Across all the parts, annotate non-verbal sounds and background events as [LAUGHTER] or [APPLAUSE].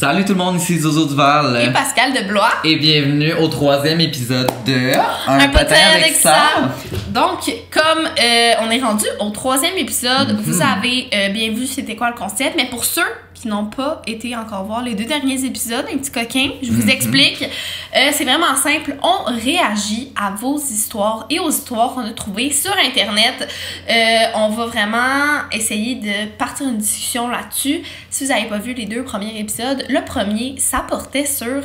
Salut tout le monde, ici Zozo Duval. Et Pascal de Blois. Et bienvenue au troisième épisode de Un, potin avec, ça. Donc, comme euh, on est rendu au troisième épisode, Mhm. vous avez euh, bien vu c'était quoi le concept, mais pour ceux qui n'ont pas été encore voir les deux derniers épisodes, un petit coquin, je vous Mhm. explique. Euh, c'est vraiment simple. On réagit à vos histoires et aux histoires qu'on a trouvées sur Internet. On va vraiment essayer de partir une discussion là-dessus. Si vous n'avez pas vu les deux premiers épisodes, le premier, ça portait sur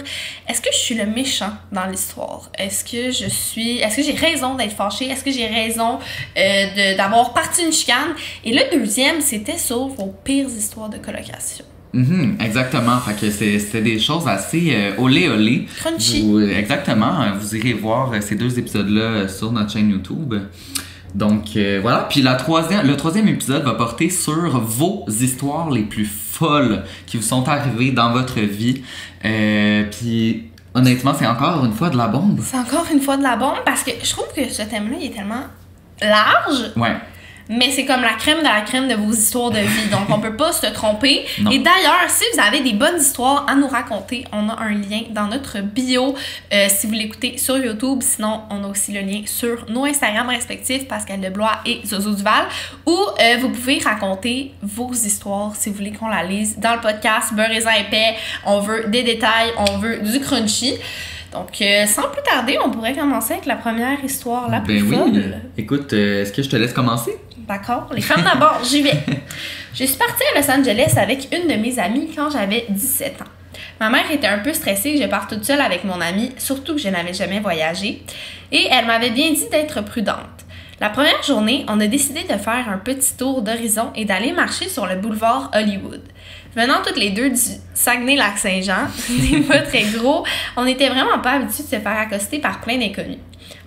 est-ce que je suis le méchant dans l'histoire? Est-ce que je suis. Est-ce que j'ai raison d'être fâchée? Est-ce que j'ai raison euh, d'avoir parti une chicane? Et le deuxième, c'était sur vos pires histoires de colocation. Mhm, exactement. Fait que c'est- c'était des choses assez euh, olé olé. Crunchy. Vous- exactement. Vous irez voir euh, ces deux épisodes-là euh, sur notre chaîne YouTube. Donc euh, voilà. Puis la troisième, le troisième épisode va porter sur vos histoires les plus folles qui vous sont arrivées dans votre vie. Euh, puis honnêtement, c'est encore une fois de la bombe. C'est encore une fois de la bombe parce que je trouve que ce thème-là, il est tellement large, Ouais. Mais c'est comme la crème de la crème de vos histoires de vie. Donc, on peut pas se tromper. Non. Et d'ailleurs, si vous avez des bonnes histoires à nous raconter, on a un lien dans notre bio euh, si vous l'écoutez sur YouTube. Sinon, on a aussi le lien sur nos Instagram respectifs, Pascal Deblois et Zozo Duval, où euh, vous pouvez raconter vos histoires si vous voulez qu'on la lise dans le podcast Beurre et épais. On veut des détails, on veut du crunchy. Donc, euh, sans plus tarder, on pourrait commencer avec la première histoire la plus Ben oui. Écoute, euh, est-ce que je te laisse commencer? D'accord. Les femmes d'abord, j'y vais. [LAUGHS] Je suis partie à Los Angeles avec une de mes amies quand j'avais 17 ans. Ma mère était un peu stressée que je parte toute seule avec mon amie, surtout que je n'avais jamais voyagé, et elle m'avait bien dit d'être prudente. La première journée, on a décidé de faire un petit tour d'horizon et d'aller marcher sur le boulevard Hollywood. Venant toutes les deux du Saguenay-Lac-Saint-Jean, [LAUGHS] c'est pas très gros, on n'était vraiment pas habitués de se faire accoster par plein d'inconnus.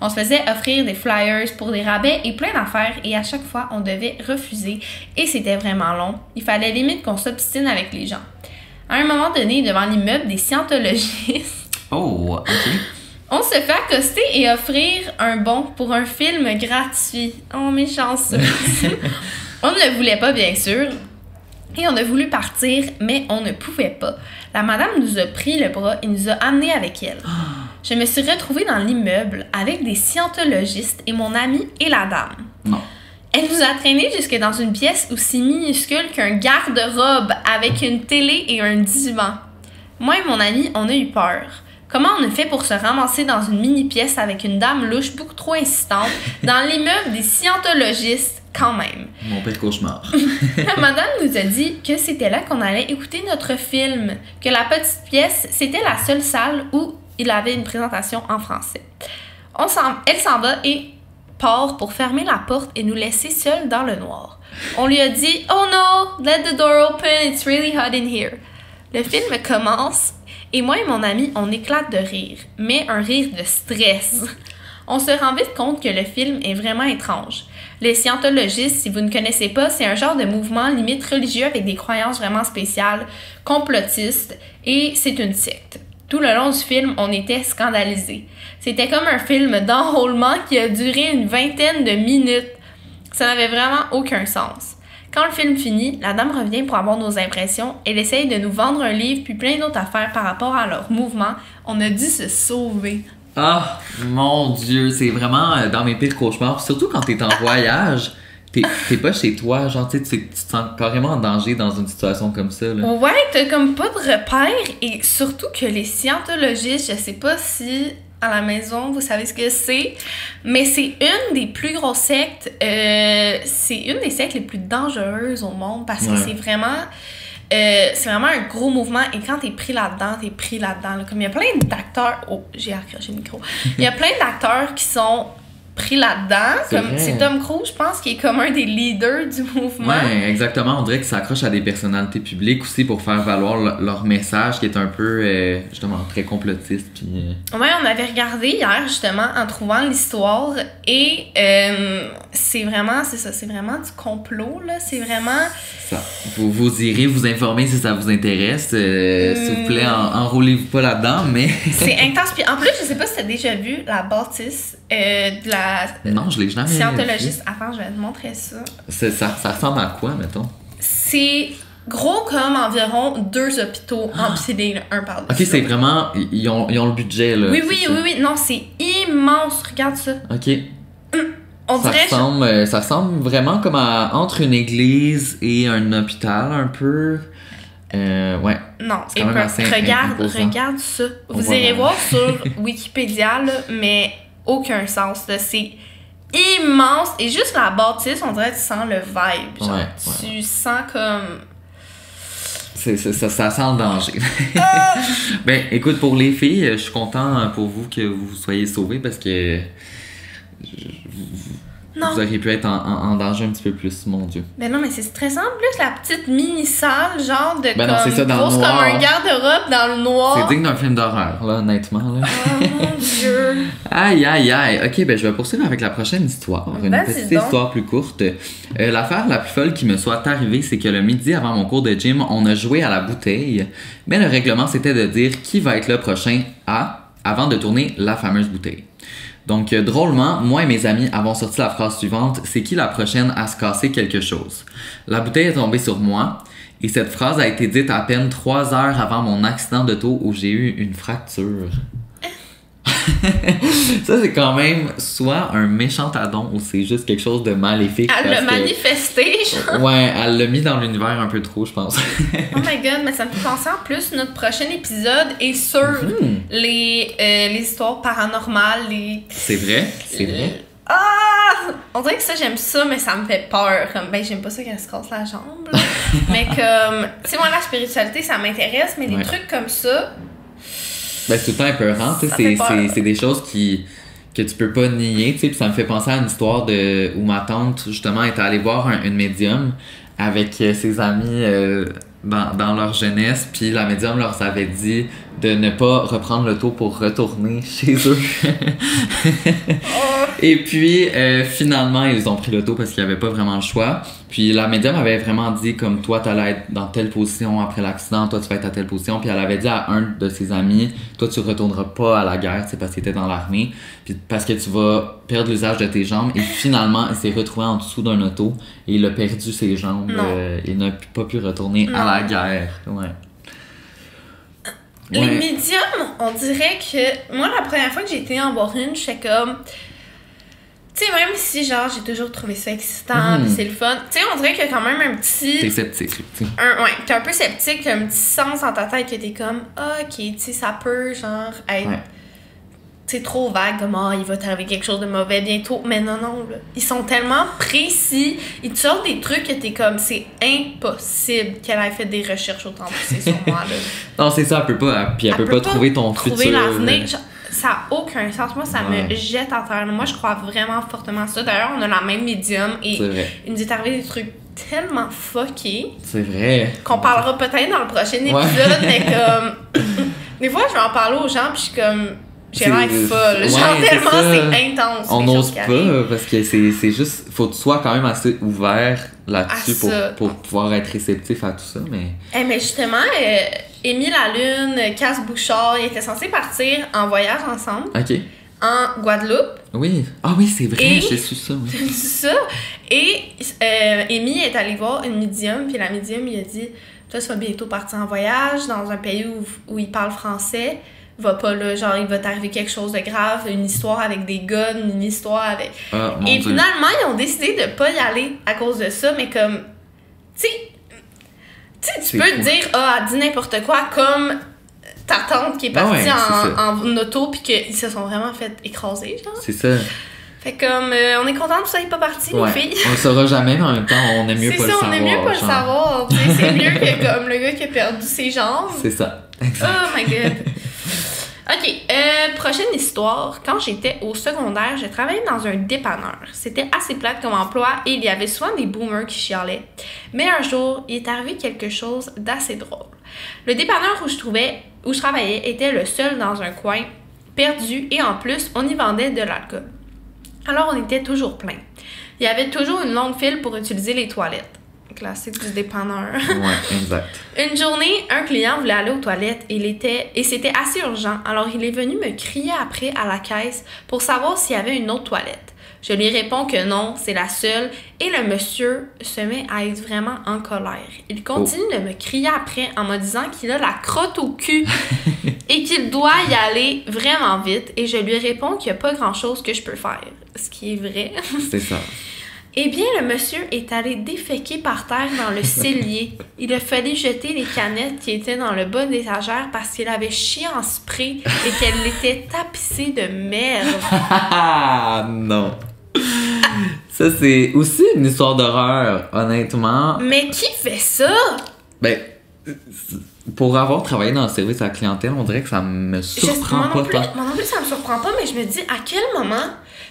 On se faisait offrir des flyers pour des rabais et plein d'affaires et à chaque fois on devait refuser et c'était vraiment long. Il fallait limite qu'on s'obstine avec les gens. À un moment donné, devant l'immeuble des scientologistes, [LAUGHS] Oh, ok. on se fait accoster et offrir un bon pour un film gratuit. Oh, mes chanceux. [LAUGHS] on ne le voulait pas, bien sûr. Et on a voulu partir, mais on ne pouvait pas. La madame nous a pris le bras et nous a amenés avec elle. Je me suis retrouvée dans l'immeuble avec des scientologistes et mon ami et la dame. Non. Elle nous a traînés jusque dans une pièce aussi minuscule qu'un garde-robe avec une télé et un divan. Moi et mon ami, on a eu peur. Comment on a fait pour se ramasser dans une mini-pièce avec une dame louche beaucoup trop insistante dans l'immeuble des scientologistes? Quand même? Mon pire cauchemar. [LAUGHS] La madame nous a dit que c'était là qu'on allait écouter notre film, que la petite pièce, c'était la seule salle où il avait une présentation en français. On s'en- elle s'en va et part pour fermer la porte et nous laisser seuls dans le noir. On lui a dit Oh no, let the door open, it's really hot in here. Le film commence et moi et mon ami, on éclate de rire, mais un rire de stress. On se rend vite compte que le film est vraiment étrange. Les scientologistes, si vous ne connaissez pas, c'est un genre de mouvement limite religieux avec des croyances vraiment spéciales, complotistes, et c'est une secte. Tout le long du film, on était scandalisés. C'était comme un film d'enrôlement qui a duré une vingtaine de minutes. Ça n'avait vraiment aucun sens. Quand le film finit, la dame revient pour avoir nos impressions. Elle essaye de nous vendre un livre puis plein d'autres affaires par rapport à leur mouvement. On a dû se sauver. Ah, mon Dieu, c'est vraiment euh, dans mes pires cauchemars. Surtout quand t'es en voyage, t'es pas chez toi, genre, tu sais, tu tu te sens carrément en danger dans une situation comme ça. Là. Ouais, t'as comme pas de repères et surtout que les scientologistes, je sais pas si à la maison vous savez ce que c'est, mais c'est une des plus grosses sectes, euh, c'est une des sectes les plus dangereuses au monde parce que c'est vraiment. Euh, c'est vraiment un gros mouvement et quand t'es pris là-dedans, t'es pris là-dedans. là. Comme il y a plein d'acteurs. Oh, j'ai accroché le micro. Il y a plein d'acteurs qui sont pris là-dedans. C'est Comme vrai. c'est Tom Cruise, je pense, qui est comme un des leaders du mouvement. Ouais, exactement. On dirait que ça accroche à des personnalités publiques aussi pour faire valoir le- leur message qui est un peu, euh, justement, très complotiste. Puis, euh, Ouais, on avait regardé hier justement en trouvant l'histoire et euh, c'est vraiment, c'est ça, c'est vraiment du complot là, c'est vraiment. ça. Vous, vous irez vous informer si ça vous intéresse. Euh, S'il vous plaît, en- enrôlez-vous pas là-dedans, mais. C'est intense. Puis en plus, je sais pas si t'as déjà vu la bâtisse de la non, je l'ai jamais vu. scientologiste. Attends, je vais te montrer ça. C'est- Ça, ça ressemble à quoi, mettons? C'est gros comme environ deux hôpitaux empilés là, un par dessus Ok, c'est vraiment. Ils ont, ils ont le budget, là. Oui, oui, ça. oui, oui. Non, c'est immense. Regarde ça. Ok. On Ça dirait. ressemble, euh, ça ressemble vraiment comme à, entre une église et un hôpital, un peu. Euh, ouais. Non, assez regarde, imposant. regarde ça. Vous irez voir sur [LAUGHS] Wikipédia, là, mais aucun sens. C'est immense. Et juste la bâtisse, on dirait que tu sens le vibe. Genre, Ouais, tu sens comme. Ça, ça sent le danger. Ah! [LAUGHS] ben, écoute, pour les filles, je suis content pour vous que vous soyez sauvées parce que Non. vous auriez pu être en, en- en danger un petit peu plus, mon Dieu. Ben non, mais c'est stressant. Plus, la petite mini-salle, genre de Ben non, comme. c'est ça, dans le noir. comme un garde-robe dans le noir. C'est digne d'un film d'horreur, là, honnêtement. Là. Oh mon dieu. [LAUGHS] Aïe, aïe, aïe. Ok, ben je vais poursuivre avec la prochaine histoire. Une petite donc. histoire plus courte. Euh, L'affaire la plus folle qui me soit arrivée, c'est que le midi avant mon cours de gym, on a joué à la bouteille. Mais le règlement, c'était de dire qui va être le prochain à avant de tourner la fameuse bouteille. Donc, euh, drôlement, moi et mes amis avons sorti la phrase suivante c'est qui la prochaine à se casser quelque chose La bouteille est tombée sur moi. Et cette phrase a été dite à peine trois heures avant mon accident d'auto où j'ai eu une fracture. [LAUGHS] ça, c'est quand même soit un méchant addon ou c'est juste quelque chose de maléfique. Elle l'a que- manifesté, genre. Ouais, elle l'a mis dans l'univers un peu trop, je pense. Oh my [LAUGHS] god, mais ça me fait penser en plus, notre prochain épisode est sur les, euh, les histoires paranormales, les. c'est vrai, c'est vrai. Ah! On dirait que ça, j'aime ça, mais ça me fait peur. Comme, ben, j'aime pas ça qu'elle se casse la jambe. [LAUGHS] mais comme, tu sais, moi, la spiritualité, ça m'intéresse, mais des Ouais. trucs comme ça, Ben, c'est tout le temps épeurant, tu sais, Ça c'est- des choses qui que tu peux pas nier, tu sais, puis ça me fait penser à une histoire de où ma tante justement était allée voir un- une médium avec euh, ses amis euh, dans, dans leur jeunesse, puis la médium leur avait dit de ne pas reprendre l'auto pour retourner [LAUGHS] chez eux. oh, Et puis euh, finalement ils ont pris l'auto parce qu'il n'y avait pas vraiment le choix. Puis la médium avait vraiment dit comme toi t'allais être dans telle position après l'accident, toi tu vas être à telle position. Puis elle avait dit à un de ses amis, toi tu retourneras pas à la guerre, c'est parce qu'il était dans l'armée, puis parce que tu vas perdre l'usage de tes jambes. Et finalement il s'est retrouvé en dessous d'un auto et il a perdu ses jambes. Euh, il n'a pas pu retourner Non. à la guerre. Ouais. Les Ouais. médiums, on dirait que. Moi, la première fois que j'ai été en voir une, j'étais comme. Tu sais, même si, genre, j'ai toujours trouvé ça excitant, pis c'est le fun. Tu sais, on dirait qu'il y a quand même un petit. T'es sceptique. tu sais. ouais, t'es un peu sceptique, t'as un petit sens dans ta tête que t'es comme, ah, ok, tu sais, ça peut, genre, être. Ouais. C'est trop vague, comme, ah, il va t'arriver quelque chose de mauvais bientôt. Mais non, non, là. Ils sont tellement précis. Ils te sortent des trucs que t'es comme, c'est impossible qu'elle ait fait des recherches autant poussées sur moi, là. [LAUGHS] Non, c'est ça, elle peut pas. Puis elle, peut, pas, trouver ton trouver futur. l'avenir. Ça n'a aucun sens. Moi, ça Ouais. me jette à terre. Moi, je crois vraiment fortement à ça. D'ailleurs, on a la même médium et il nous est arrivé des trucs tellement fuckés C'est vrai. qu'on parlera peut-être dans le prochain épisode, Ouais. mais [LAUGHS] comme. des fois, je vais en parler aux gens, puis je suis comme. J'ai l'air folle. ouais, Genre, tellement c'est intense. On n'ose pas parce que c'est juste. Faut que tu sois quand même assez ouvert là-dessus pour pouvoir être réceptif à tout ça. Mais. Eh, mais justement, euh, Émile Lune, Casse Bouchard, ils étaient censés partir en voyage ensemble Ok. en Guadeloupe. Oui. Ah oui, c'est vrai, j'ai su ça. Oui. [LAUGHS] C'est ça. Et euh, Amy est allée voir une médium, puis la médium lui a dit Toi, tu vas bientôt partir en voyage dans un pays où, où ils parlent français. Va pas là, genre, il va t'arriver quelque chose de grave, une histoire avec des guns, une histoire avec. Ah, mon Et Dieu. finalement, ils ont décidé de pas y aller à cause de ça, mais comme. Tu sais, tu C'est peux te dire, ah, elle dit n'importe quoi, comme ta tante qui est Ah partie ouais, c'est ça. en, en auto, puis qu'ils se sont vraiment fait écraser, genre. C'est ça. Fait comme, euh, on est content que ça n'est pas parti, Ouais. les filles. On le saura jamais, mais en même temps, on aime mieux C'est pas ça, le on savoir. aime mieux pas le savoir. C'est mieux [LAUGHS] que comme le gars qui a perdu ses jambes. C'est ça. Exact. Oh my god. Ok, euh, prochaine histoire. Quand j'étais au secondaire, je travaillais dans un dépanneur. C'était assez plate comme emploi et il y avait souvent des boomers qui chialaient. Mais un jour, il est arrivé quelque chose d'assez drôle. Le dépanneur où je, trouvais, où je travaillais était le seul dans un coin, perdu et en plus, on y vendait de l'alcool. Alors on était toujours plein. Il y avait toujours une longue file pour utiliser les toilettes. Classique du dépanneur. Ouais, exact. [LAUGHS] Une journée, un client voulait aller aux toilettes et, il était, et c'était assez urgent. Alors il est venu me crier après à la caisse pour savoir s'il y avait une autre toilette. Je lui réponds que non, c'est la seule. Et le monsieur se met à être vraiment en colère. Il continue de me crier après en me disant qu'il a la crotte au cul [LAUGHS] et qu'il doit y aller vraiment vite. Et je lui réponds qu'il n'y a pas grand-chose que je peux faire. Ce qui est vrai. C'est ça. Eh bien, le monsieur est allé déféquer par terre dans le [LAUGHS] cellier. Il a fallu jeter les canettes qui étaient dans le bas des étagères parce qu'il avait chié en spray et qu'elle était tapissée de merde. Ah [LAUGHS] non. Ça, c'est aussi une histoire d'horreur, honnêtement. Mais qui fait ça? Ben, pour avoir travaillé dans le service à la clientèle, on dirait que ça me Je- surprend non pas plus, tant. moi non plus, ça me surprend pas, mais je me dis, à quel moment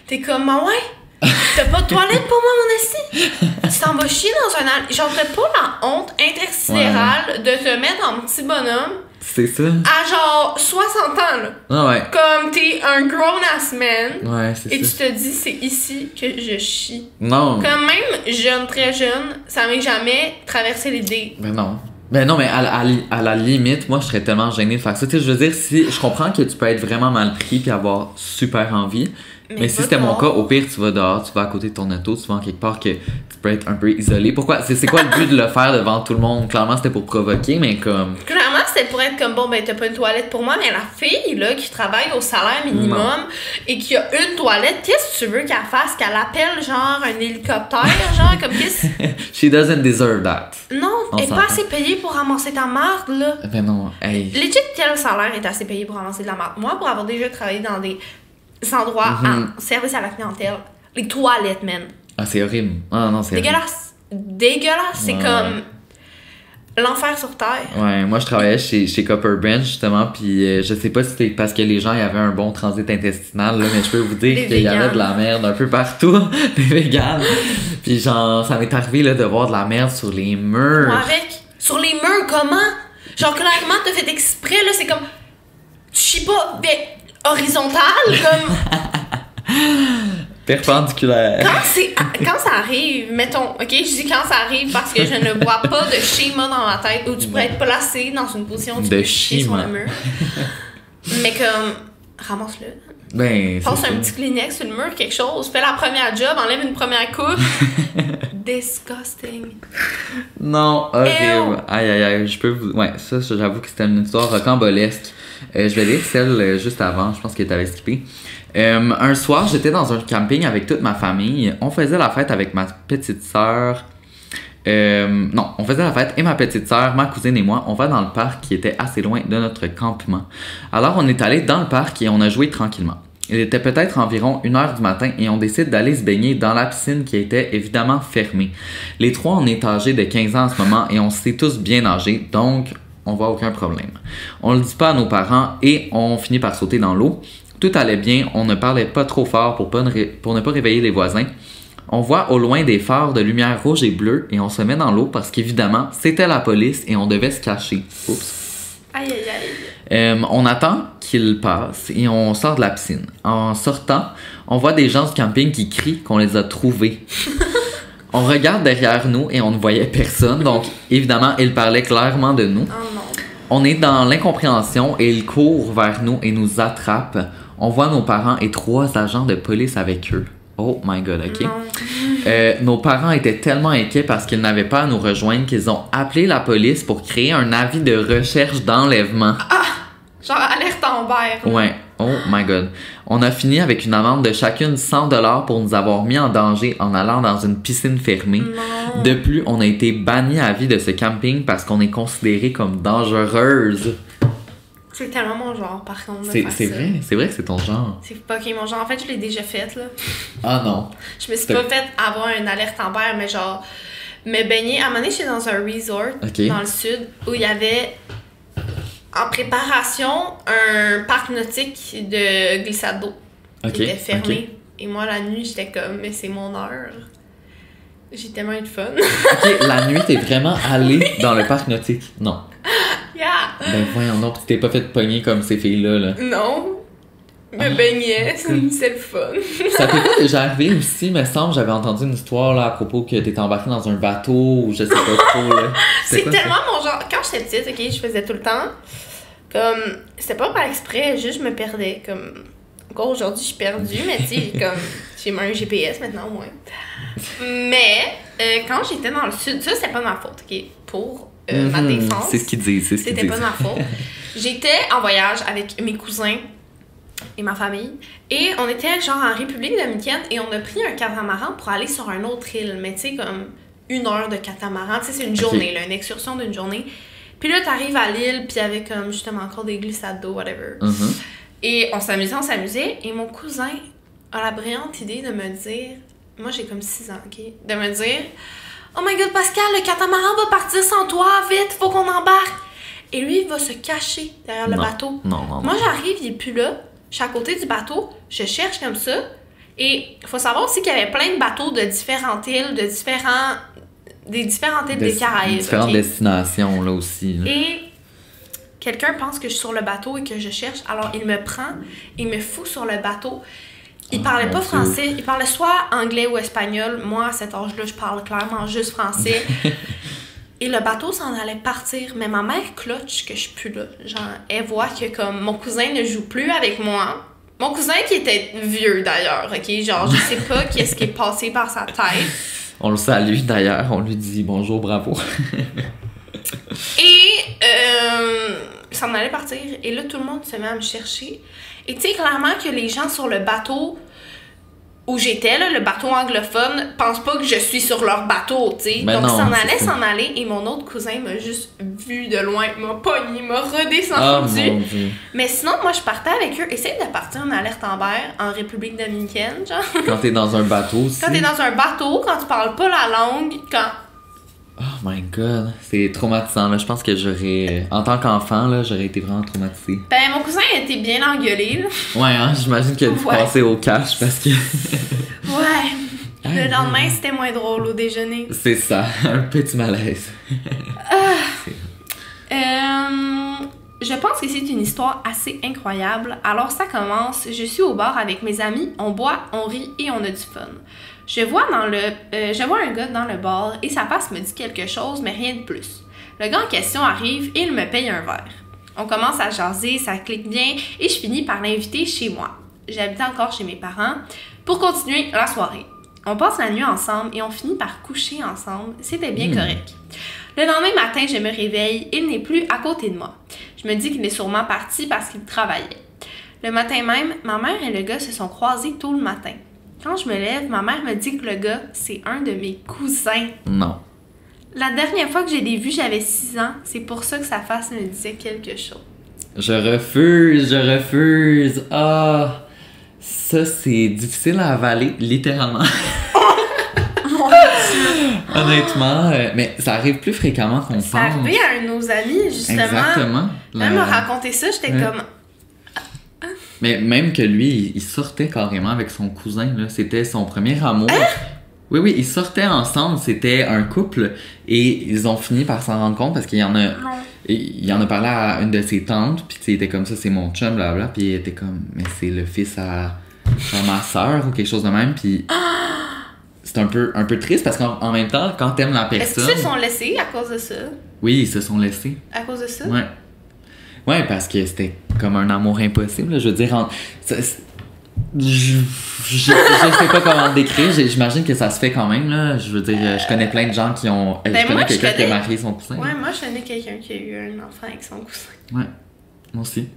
t'es comme, ah ouais, t'as pas de toilette pour moi, mon esti? Tu t'en vas chier dans un... al- t'as pas la honte intersidérale de te mettre en petit bonhomme C'est ça? à genre 60 ans, là. Ah ouais. Comme t'es un grown-ass man. Ouais, c'est Et tu te dis, c'est ici que je chie. Non. Comme même jeune, très jeune, ça m'est jamais traversé l'idée. Ben non. Ben non, mais à, la- à la limite, moi, je serais tellement gêné de faire ça. Tu sais, je veux dire, si je comprends que tu peux être vraiment mal pris puis avoir super envie. Mais, si c'était mon cas, au pire, tu vas dehors, tu vas à côté de ton auto, tu vas en quelque part que tu peux être un peu isolé. Pourquoi? C'est quoi le but de le faire devant tout le monde? Clairement, c'était pour provoquer, mais comme. Clairement, c'était pour être comme bon, ben t'as pas une toilette pour moi, mais la fille là qui travaille au salaire minimum et qui a une toilette, qu'est-ce que tu veux qu'elle fasse? Qu'elle appelle genre un hélicoptère, genre comme qu'est-ce? [LAUGHS] She doesn't deserve that. Non, On elle est pas assez payée pour ramasser ta marde là. Ben non, hey. Legit, quel salaire est assez payé pour ramasser de la marde? Moi, pour avoir déjà travaillé dans des endroits Mhm. en service à la clientèle, les toilettes, man. Ah, c'est horrible. Ah non, c'est horrible. Dégueulasse. Dégueulasse. C'est Ouais. comme l'enfer sur terre. Ouais, moi je travaillais chez, chez Copper Branch justement, puis euh, je sais pas si c'était parce que les gens y avaient un bon transit intestinal, là, mais je peux vous dire qu'il y avait de la merde un peu partout, [LAUGHS] des véganes. Puis genre, ça m'est arrivé là, de voir de la merde sur les murs. Moi, avec. Sur les murs, comment? Genre, clairement, t'as fait exprès, là, c'est comme. Tu chies pas ben, horizontal, comme. [LAUGHS] Perpendiculaire. Quand, c'est, quand ça arrive, mettons, ok, je dis quand ça arrive parce que je ne vois pas de schéma dans ma tête où tu pourrais être placé dans une position où tu De peux chier sur schéma. le mur. Mais comme, ramasse-le. Ben, Passe un ça. petit Kleenex sur le mur, quelque chose. Fais la première job, enlève une première coupe. [LAUGHS] Disgusting. Non, horrible. Aïe aïe aïe, je peux vous. Ouais, ça, ça, j'avoue que c'était une histoire rocambolesque. Euh, je vais lire celle euh, juste avant, je pense que t'avais skippé. Euh, un soir, j'étais dans un camping avec toute ma famille. On faisait la fête avec ma petite sœur. Non, on faisait la fête et ma petite sœur, ma cousine et moi, on va dans le parc qui était assez loin de notre campement. Alors on est allé dans le parc et on a joué tranquillement. Il était peut-être environ 1h du matin et on décide d'aller se baigner dans la piscine qui était évidemment fermée. Les trois, on est âgés de 15 ans en ce moment et on sait tous bien nager, donc on voit aucun problème. On le dit pas à nos parents et on finit par sauter dans l'eau. Tout allait bien, on ne parlait pas trop fort pour, pas ne ré- pour ne pas réveiller les voisins. On voit au loin des phares de lumière rouge et bleue et on se met dans l'eau parce qu'évidemment, c'était la police et on devait se cacher. Oups. Aïe, aïe, aïe. Euh, on attend qu'il passe et on sort de la piscine. En sortant, on voit des gens du camping qui crient qu'on les a trouvés. [LAUGHS] on regarde derrière nous et on ne voyait personne, donc évidemment, ils parlaient clairement de nous. Oh. On est dans l'incompréhension et ils courent vers nous et nous attrapent. On voit nos parents et trois agents de police avec eux. Oh my god, ok? Non. Euh, nos parents étaient tellement inquiets parce qu'ils n'avaient pas à nous rejoindre qu'ils ont appelé la police pour créer un avis de recherche d'enlèvement. Genre, alerte Amber. là. Ouais. Oh my god. On a fini avec une amende de chacune 100 dollars pour nous avoir mis en danger en allant dans une piscine fermée. Non. De plus, on a été banni à vie de ce camping parce qu'on est considéré comme dangereuse. C'est tellement mon genre, par contre. C'est vrai, c'est vrai que c'est ton genre. C'est pas ok, mon genre. En fait, je l'ai déjà fait, là. Ah non. Je me suis pas fait avoir une alerte Amber, mais genre, me baigner. À un moment donné, j'étais dans un resort dans le sud où il y avait en préparation un parc nautique de glissade d'eau Ok. qui était fermé. Et moi, la nuit, j'étais comme, mais c'est mon heure. J'ai tellement eu de fun. Ok, la nuit, t'es vraiment allé dans le parc nautique? Non. [LAUGHS] yeah! Ben voyons donc, tu t'es pas fait pogner comme ces filles-là. Là. Non! Me Ah. baignais, [LAUGHS] c'est le fun. Ça t'est [LAUGHS] pas déjà arrivé aussi, me semble, j'avais entendu une histoire là à propos que t'étais embarqué dans un bateau ou je sais pas trop là. C'est ça? tellement mon genre. Quand j'étais petite, ok, je faisais tout le temps. Comme, c'était pas par exprès, juste je me perdais. Comme, encore aujourd'hui, je suis perdue, mais tu sais, [LAUGHS] comme, j'ai un GPS maintenant au moins. Mais, euh, quand j'étais dans le sud, ça, c'était pas ma faute, ok? Pour euh, ma Mhm, défense. C'est ce qu'ils disent, c'est ce qu'ils C'était pas ma faute. [LAUGHS] J'étais en voyage avec mes cousins et ma famille. Et on était genre en République dominicaine et on a pris un catamaran pour aller sur un autre île. Mais tu sais, comme une heure de catamaran. Tu sais, c'est une journée, là, une excursion d'une journée. Puis là, t'arrives à l'île, puis il y avait comme justement encore des glissades d'eau, whatever. Mhm. Et on s'amusait, on s'amusait. Et mon cousin a la brillante idée de me dire, moi j'ai comme 6 ans, ok? De me dire, Oh my god, Pascal, le catamaran va partir sans toi, vite, faut qu'on embarque. Et lui, il va se cacher derrière le bateau. Non, non, non. Moi, j'arrive, il est plus là. Je suis à côté du bateau, je cherche comme ça. Et il faut savoir aussi qu'il y avait plein de bateaux de différentes îles, de différents. Des différentes îles Des- des Caraïbes. Différentes destinations, là aussi. là. Et quelqu'un pense que je suis sur le bateau et que je cherche, alors il me prend, il me fout sur le bateau. Il Oh, parlait pas français, il parlait soit anglais ou espagnol. Moi, à cet âge-là, je parle clairement juste français. [LAUGHS] et le bateau s'en allait partir, mais ma mère clutch que je suis plus là. Genre, elle voit que comme mon cousin ne joue plus avec moi. Mon cousin qui était vieux d'ailleurs, ok? Genre, je sais pas [LAUGHS] qu'est-ce qui est passé par sa tête. On le salue d'ailleurs, on lui dit bonjour, bravo. Et euh, ça s'en allait partir. Et là, tout le monde se met à me chercher. Et tu sais, clairement que les gens sur le bateau où j'étais, là, le bateau anglophone, pensent pas que je suis sur leur bateau, tu sais. Ben Donc, s'en allait, s'en aller. Et mon autre cousin m'a juste vu de loin, m'a pogné, m'a redescendu. dieu. Mais sinon, moi, je partais avec eux. Essaye de partir en alerte en en République dominicaine, genre. Quand t'es dans un bateau aussi. Quand t'es dans un bateau, quand tu parles pas la langue, quand Oh my god, c'est traumatisant. Là. Je pense que j'aurais. En tant qu'enfant, là, j'aurais été vraiment traumatisé. Ben, mon cousin a été bien engueulé, là. Ouais, hein, j'imagine qu'il a dû Ouais. passer au cash parce que. [LAUGHS] Ouais. Le lendemain, c'était moins drôle au déjeuner. C'est ça, [LAUGHS] un petit malaise. Euh, je pense que c'est une histoire assez incroyable. Alors ça commence, je suis au bar avec mes amis, on boit, on rit et on a du fun. Je vois dans le euh, je vois un gars dans le bar et sa face me dit quelque chose mais rien de plus. Le gars en question arrive et il me paye un verre. On commence à jaser, ça clique bien et je finis par l'inviter chez moi. J'habitais encore chez mes parents pour continuer la soirée. On passe la nuit ensemble et on finit par coucher ensemble. C'était bien Hmm. correct. Le lendemain matin, je me réveille, il n'est plus à côté de moi. Je me dis qu'il est sûrement parti parce qu'il travaillait. Le matin même, ma mère et le gars se sont croisés tôt le matin. Quand je me lève, ma mère me dit que le gars, c'est un de mes cousins. Non. La dernière fois que je l'ai vu, j'avais 6 ans. C'est pour ça que sa face me disait quelque chose. Je refuse, je refuse. Ah, ça c'est difficile à avaler, littéralement. [LAUGHS] [LAUGHS] Honnêtement, euh, mais ça arrive plus fréquemment qu'on pense. C'est arrivé à un de nos amis, justement. Exactement. Elle m'a raconté ça, j'étais Ouais. comme. Mais même que lui, il- sortait carrément avec son cousin, là. C'était son premier amour. Hein? Oui, oui, ils sortaient ensemble, c'était un couple, et ils ont fini par s'en rendre compte parce qu'il y en a. Il en a parlé à une de ses tantes, puis il était comme ça, c'est mon chum, blablabla, puis il était comme, mais c'est le fils à, à ma soeur ou quelque chose de même, puis c'est un peu, un peu triste parce qu'en en même temps, quand t'aimes la Est-ce qu'ils personne. se sont laissés à cause de ça? Oui, ils se sont laissés. À cause de ça? Ouais. Ouais, parce que c'était comme un amour impossible. là. Je veux dire, en- ça- c'est- je, je, je sais pas comment le décrire. J'imagine que ça se fait quand même. Là. Je veux dire, je connais plein de gens qui ont. euh, Ben, je connais quelqu'un qui a marié son cousin. Ouais, moi je connais quelqu'un qui a eu un enfant avec son cousin. Ouais. Moi aussi.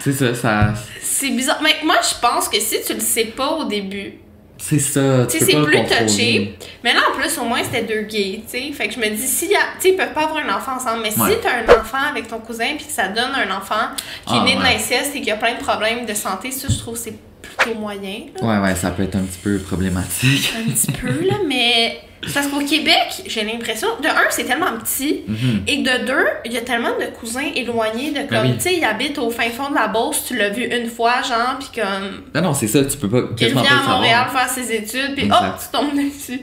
C'est ça, ça. C'est bizarre. Mais moi je pense que si tu le sais pas au début, C'est ça. Tu sais, c'est plus touché. Mais là, en plus, au moins, c'était deux gays, tu sais. Fait que je me dis, si, tu sais, ils peuvent pas avoir un enfant ensemble, mais Ouais. si t'as un enfant avec ton cousin puis que ça donne un enfant qui Ah, est né de l'inceste et qui a plein de problèmes de santé, ça, je trouve que c'est moyen, là. Ouais, ouais, ça peut être un petit peu problématique. Un petit peu, là, [LAUGHS] mais... Parce qu'au Québec, j'ai l'impression, de un, c'est tellement petit, Mhm. et de deux, il y a tellement de cousins éloignés de comme, Ben oui. tu sais, ils habitent au fin fond de la Beauce, tu l'as vu une fois, genre, puis comme, Non, non, c'est ça, tu peux pas. il vient à savoir. Montréal faire ses études, puis hop, tu tombes dessus.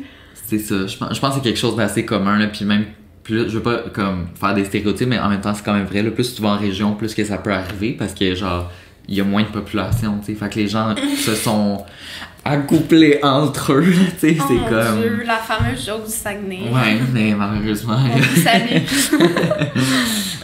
C'est ça. Je pense, je pense que c'est quelque chose d'assez commun, là, puis même plus, je veux pas comme faire des stéréotypes, mais en même temps, c'est quand même vrai. Le plus tu vas en région, plus que ça peut arriver parce que, genre, il y a moins de population, tu sais. Fait que les gens se sont accouplés entre eux, tu sais. Oh c'est mon comme. Dieu, la fameuse joke du Saguenay. Ouais, mais malheureusement. [LAUGHS]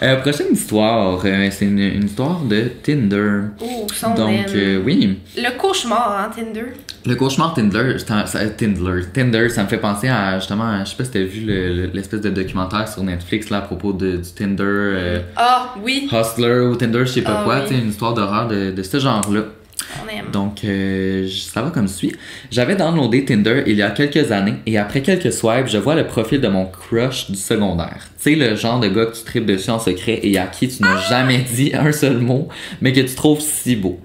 Euh, prochaine histoire, euh, c'est une, une histoire de Tinder. Oh, son Donc, euh, oui. Le cauchemar, hein, Tinder. Le cauchemar Tinder, ça, Tinder, Tinder, ça me fait penser à justement, je sais pas si t'as vu le- le- l'espèce de documentaire sur Netflix là à propos de, du Tinder euh, Ah, oui, Hustler ou Tinder, je sais pas Ah quoi, oui. tu sais, une histoire d'horreur de, de ce genre-là. On aime. Donc, euh, ça va comme suit. J'avais downloadé Tinder il y a quelques années et après quelques swipes, je vois le profil de mon crush du secondaire. Tu sais, le genre de gars que tu tripes dessus en secret et à qui tu n'as jamais dit un seul mot, mais que tu trouves si beau.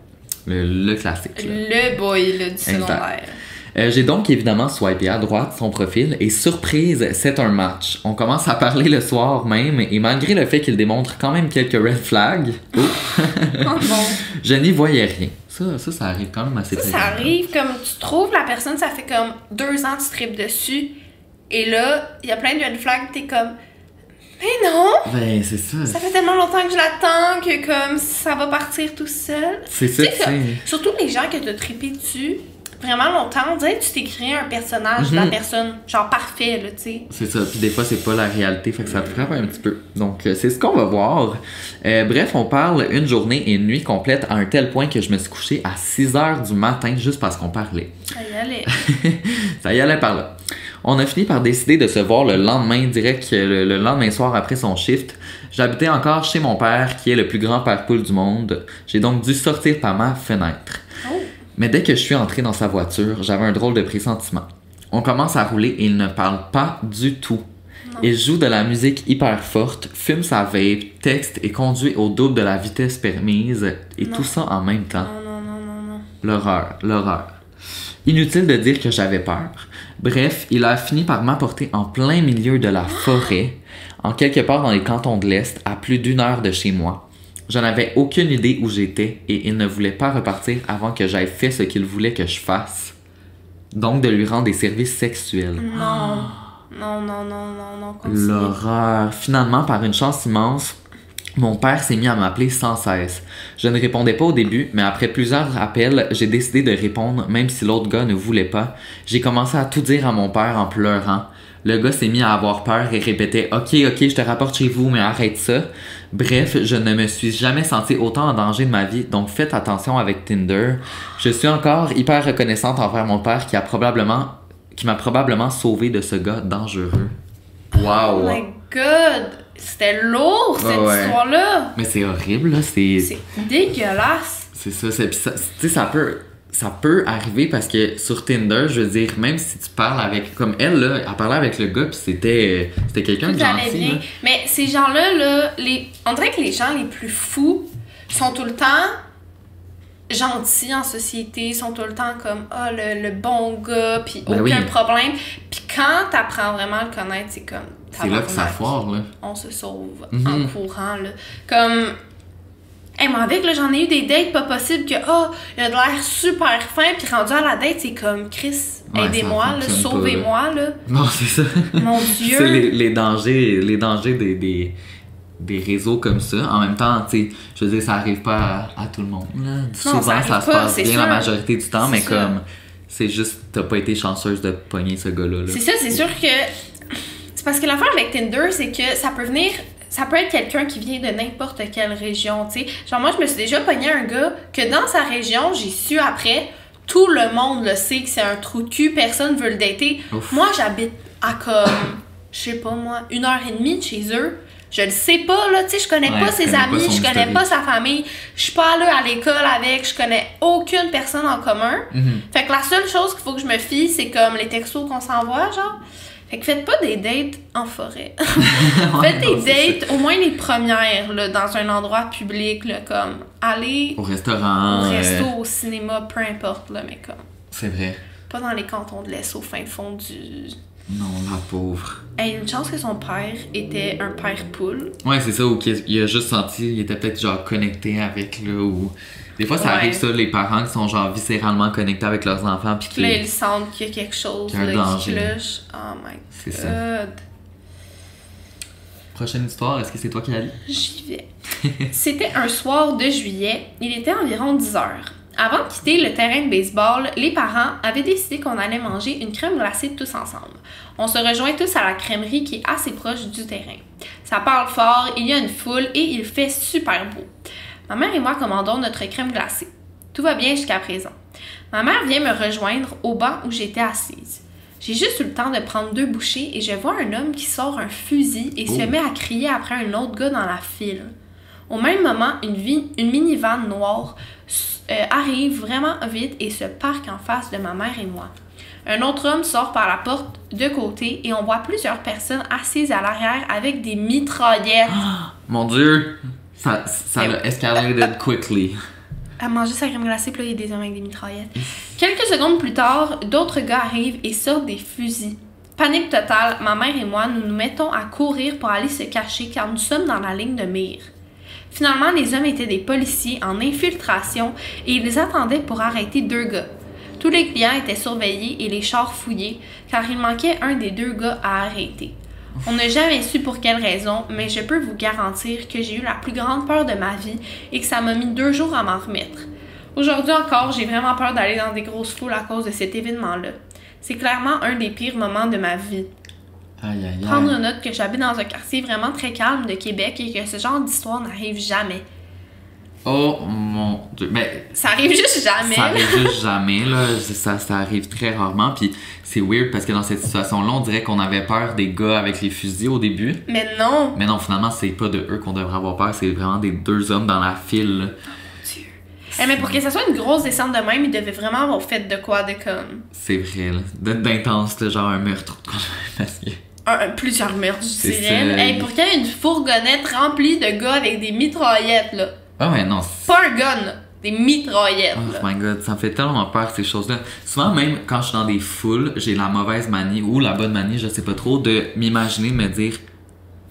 Le, le classique. là. Le boy là, du secondaire. Euh, J'ai donc évidemment swipé à droite son profil et surprise, c'est un match. On commence à parler le soir même et malgré le fait qu'il démontre quand même quelques red flags, [LAUGHS] oh, [LAUGHS] Oh je n'y voyais rien. Ça, ça, ça arrive quand même assez Ça, ça arrive comme tu trouves la personne, ça fait comme deux ans que tu tripes dessus. Et là, il y a plein de red flags, t'es comme. Mais non! Ben, c'est ça. Ça fait tellement longtemps que je l'attends que comme ça va partir tout seul. C'est ça, tu sais. Surtout les gens que t'as trippé dessus vraiment longtemps, on dirait que tu t'es créé un personnage de la Mhm. personne, genre parfait, là, tu sais. C'est ça. Puis des fois, c'est pas la réalité, fait que ça te frappe un petit peu. Donc, euh, c'est ce qu'on va voir. Euh, bref, on parle une journée et une nuit complète à un tel point que je me suis couché à 6 heures du matin juste parce qu'on parlait. Ça y allait. [LAUGHS] ça y allait par là. On a fini par décider de se voir le lendemain, direct le, le lendemain soir après son shift. J'habitais encore chez mon père, qui est le plus grand père poule du monde. J'ai donc dû sortir par ma fenêtre. Oh. Mais dès que je suis entré dans sa voiture, j'avais un drôle de pressentiment. On commence à rouler et il ne parle pas du tout. Il joue de la musique hyper forte, fume sa vape, texte et conduit au double de la vitesse permise, et Non. tout ça en même temps. Non, non, non, non, non. L'horreur, l'horreur. Inutile de dire que j'avais peur. Bref, il a fini par m'apporter en plein milieu de la forêt, en quelque part dans les cantons de l'Est, à plus d'une heure de chez moi. Je n'avais aucune idée où j'étais et il ne voulait pas repartir avant que j'aie fait ce qu'il voulait que je fasse. Donc de lui rendre des services sexuels. Non. Non, non, non, non, non, continue. L'horreur. Finalement, par une chance immense, mon père s'est mis à m'appeler sans cesse. Je ne répondais pas au début, mais après plusieurs appels, j'ai décidé de répondre même si l'autre gars ne voulait pas. J'ai commencé à tout dire à mon père en pleurant. Le gars s'est mis à avoir peur et répétait Ok, ok, je te rapporte chez vous, mais arrête ça. Bref, je ne me suis jamais senti autant en danger de ma vie, donc faites attention avec Tinder. Je suis encore hyper reconnaissante envers mon père qui a probablement qui m'a probablement sauvé de ce gars dangereux. Wow! Oh my god! C'était lourd, cette Ouais, ouais. histoire-là! Mais c'est horrible, là. C'est C'est dégueulasse! c'est ça. c'est- ça- Tu sais, ça peut, ça peut arriver parce que sur Tinder, je veux dire, même si tu parles avec. Comme elle, là, elle parlait avec le gars, puis c'était c'était quelqu'un de gentil. bien. là. Mais ces gens-là, là, les... on dirait que les gens les plus fous sont tout le temps gentils en société, sont tout le temps comme ah le, le bon gars, puis Ben aucun oui. problème. Puis quand t'apprends vraiment à le connaître, c'est comme C'est là que ça foire, là. On se sauve Mhm. en courant là. Comme Hey, moi avec, là, j'en ai eu des dates pas possible que, oh, il a de l'air super fin, puis rendu à la date, c'est comme, Chris, Ouais, aidez-moi, sauvez-moi, là. Non, c'est ça. Mon [LAUGHS] c'est Dieu. les, les dangers, les dangers des, des, des réseaux comme ça. En même temps, tu sais, je veux dire, ça arrive pas à, à tout le monde. Souvent, ça se pas, passe c'est bien sûr. la majorité du temps, C'est mais sûr. comme, c'est juste, t'as pas été chanceuse de pogner ce gars-là. là. C'est ça, c'est sûr que. C'est parce que l'affaire avec Tinder, c'est que ça peut venir. Ça peut être quelqu'un qui vient de n'importe quelle région, tu sais. Genre, moi, je me suis déjà pogné un gars que dans sa région, j'ai su après, tout le monde le sait que c'est un trou de cul, personne veut le dater. Ouf. Moi, j'habite à comme, je sais pas moi, une heure et demie de chez eux. Je le sais pas, là, tu sais, je connais Ouais, pas ses connais amis, je connais historique. pas sa famille, je suis pas allée à l'école avec, je connais aucune personne en commun. Mhm. Fait que la seule chose qu'il faut que je me fie, c'est comme les textos qu'on s'envoie, genre. Fait que faites pas des dates en forêt. [LAUGHS] [LAUGHS] Faites des dates, au moins les premières, là, dans un endroit public, là, comme aller Au restaurant. au euh, resto, au cinéma, peu importe, là, mais comme c'est vrai. pas dans les cantons de l'Est, au fin fond du. Non, la pauvre. Hey, une chance que son père était un père poule. Ouais, c'est ça, ou qu'il il a juste senti, il était peut-être genre connecté avec, là, ou. Des fois, ça Ouais. arrive ça, les parents qui sont genre viscéralement connectés avec leurs enfants, puis là, ils sentent qu'il y a quelque chose Qu'il y a un là, qui danger. cloche. Oh my C'est ça. god. Prochaine histoire, est-ce que c'est toi qui lu? J'y vais. C'était un soir de juillet. Il était environ 10 heures. Avant de quitter le terrain de baseball, les parents avaient décidé qu'on allait manger une crème glacée tous ensemble. On se rejoint tous à la crèmerie qui est assez proche du terrain. Ça parle fort, il y a une foule et il fait super beau. Ma mère et moi commandons notre crème glacée. Tout va bien jusqu'à présent. Ma mère vient me rejoindre au banc où j'étais assise. J'ai juste eu le temps de prendre deux bouchées et je vois un homme qui sort un fusil et se Oh. met à crier après un autre gars dans la file. Au même moment, une, vi- une minivan noire euh, arrive vraiment vite et se parque en face de ma mère et moi. Un autre homme sort par la porte de côté et on voit plusieurs personnes assises à l'arrière avec des mitraillettes. [GASPS] Mon dieu! Ça, ça l'a escalated [LAUGHS] quickly. à manger sa crème glacée, puis là, il y a des hommes avec des mitraillettes. Quelques secondes plus tard, d'autres gars arrivent et sortent des fusils. Panique totale, ma mère et moi, nous nous mettons à courir pour aller se cacher car nous sommes dans la ligne de mire. Finalement, les hommes étaient des policiers en infiltration et ils attendaient pour arrêter deux gars. Tous les clients étaient surveillés et les chars fouillés car il manquait un des deux gars à arrêter. On n'a jamais su pour quelle raison, mais je peux vous garantir que j'ai eu la plus grande peur de ma vie et que ça m'a mis deux jours à m'en remettre. Aujourd'hui encore, j'ai vraiment peur d'aller dans des grosses foules à cause de cet événement-là. C'est clairement un des pires moments de ma vie. Aïe, aïe, Prendre aïe. note que j'habite dans un quartier vraiment très calme de Québec et que ce genre d'histoire n'arrive jamais. Oh mon dieu. Mais Ça arrive juste jamais. ça arrive juste jamais, là. Ça, ça arrive très rarement. Puis c'est weird parce que dans cette situation-là, on dirait qu'on avait peur des gars avec les fusils au début. Mais non. Mais non, finalement, c'est pas de eux qu'on devrait avoir peur, c'est vraiment des deux hommes dans la file. là. Dieu. Eh, mais pour que ça soit une grosse descente de même, il devait vraiment avoir fait de quoi de comme. C'est vrai, là. D'intense, genre un meurtre. Que- un- un- plusieurs meurtres, je C'est dirais. Hey, pour qu'il y ait une fourgonnette remplie de gars avec des mitraillettes, là. Ah ouais, non. Pas un gun. Des mitraillettes, là. Oh my god, ça me fait tellement peur ces choses-là. Souvent même quand je suis dans des foules, j'ai la mauvaise manie ou la bonne manie, je sais pas trop, de m'imaginer me dire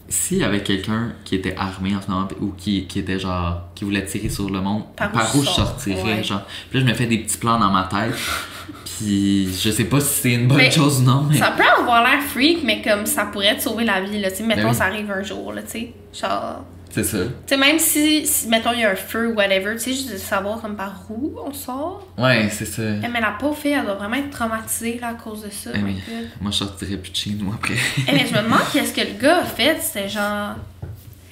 s'il y avait quelqu'un qui était armé en ce moment ou qui, qui était genre qui voulait tirer sur le monde, Par par, où où je sortirais, ouais. genre. Puis là je me fais des petits plans dans ma tête. [LAUGHS] Puis je sais pas si c'est une bonne Mais chose ou non, mais Ça peut avoir l'air freak, mais comme ça pourrait te sauver la vie, là. Tu sais, mettons, Ben oui. ça arrive un jour, là, tu sais. Genre. C'est ça. Tu sais, même si, si, mettons, il y a un feu ou whatever, tu sais, juste de savoir comme par où on sort. Ouais, c'est ça. Eh, mais la pauvre fille, elle doit vraiment être traumatisée, là, à cause de ça. Eh. God. Moi je sortirais plus de chez nous après. Eh, mais je me demande qu'est-ce que le gars a fait? C'était genre.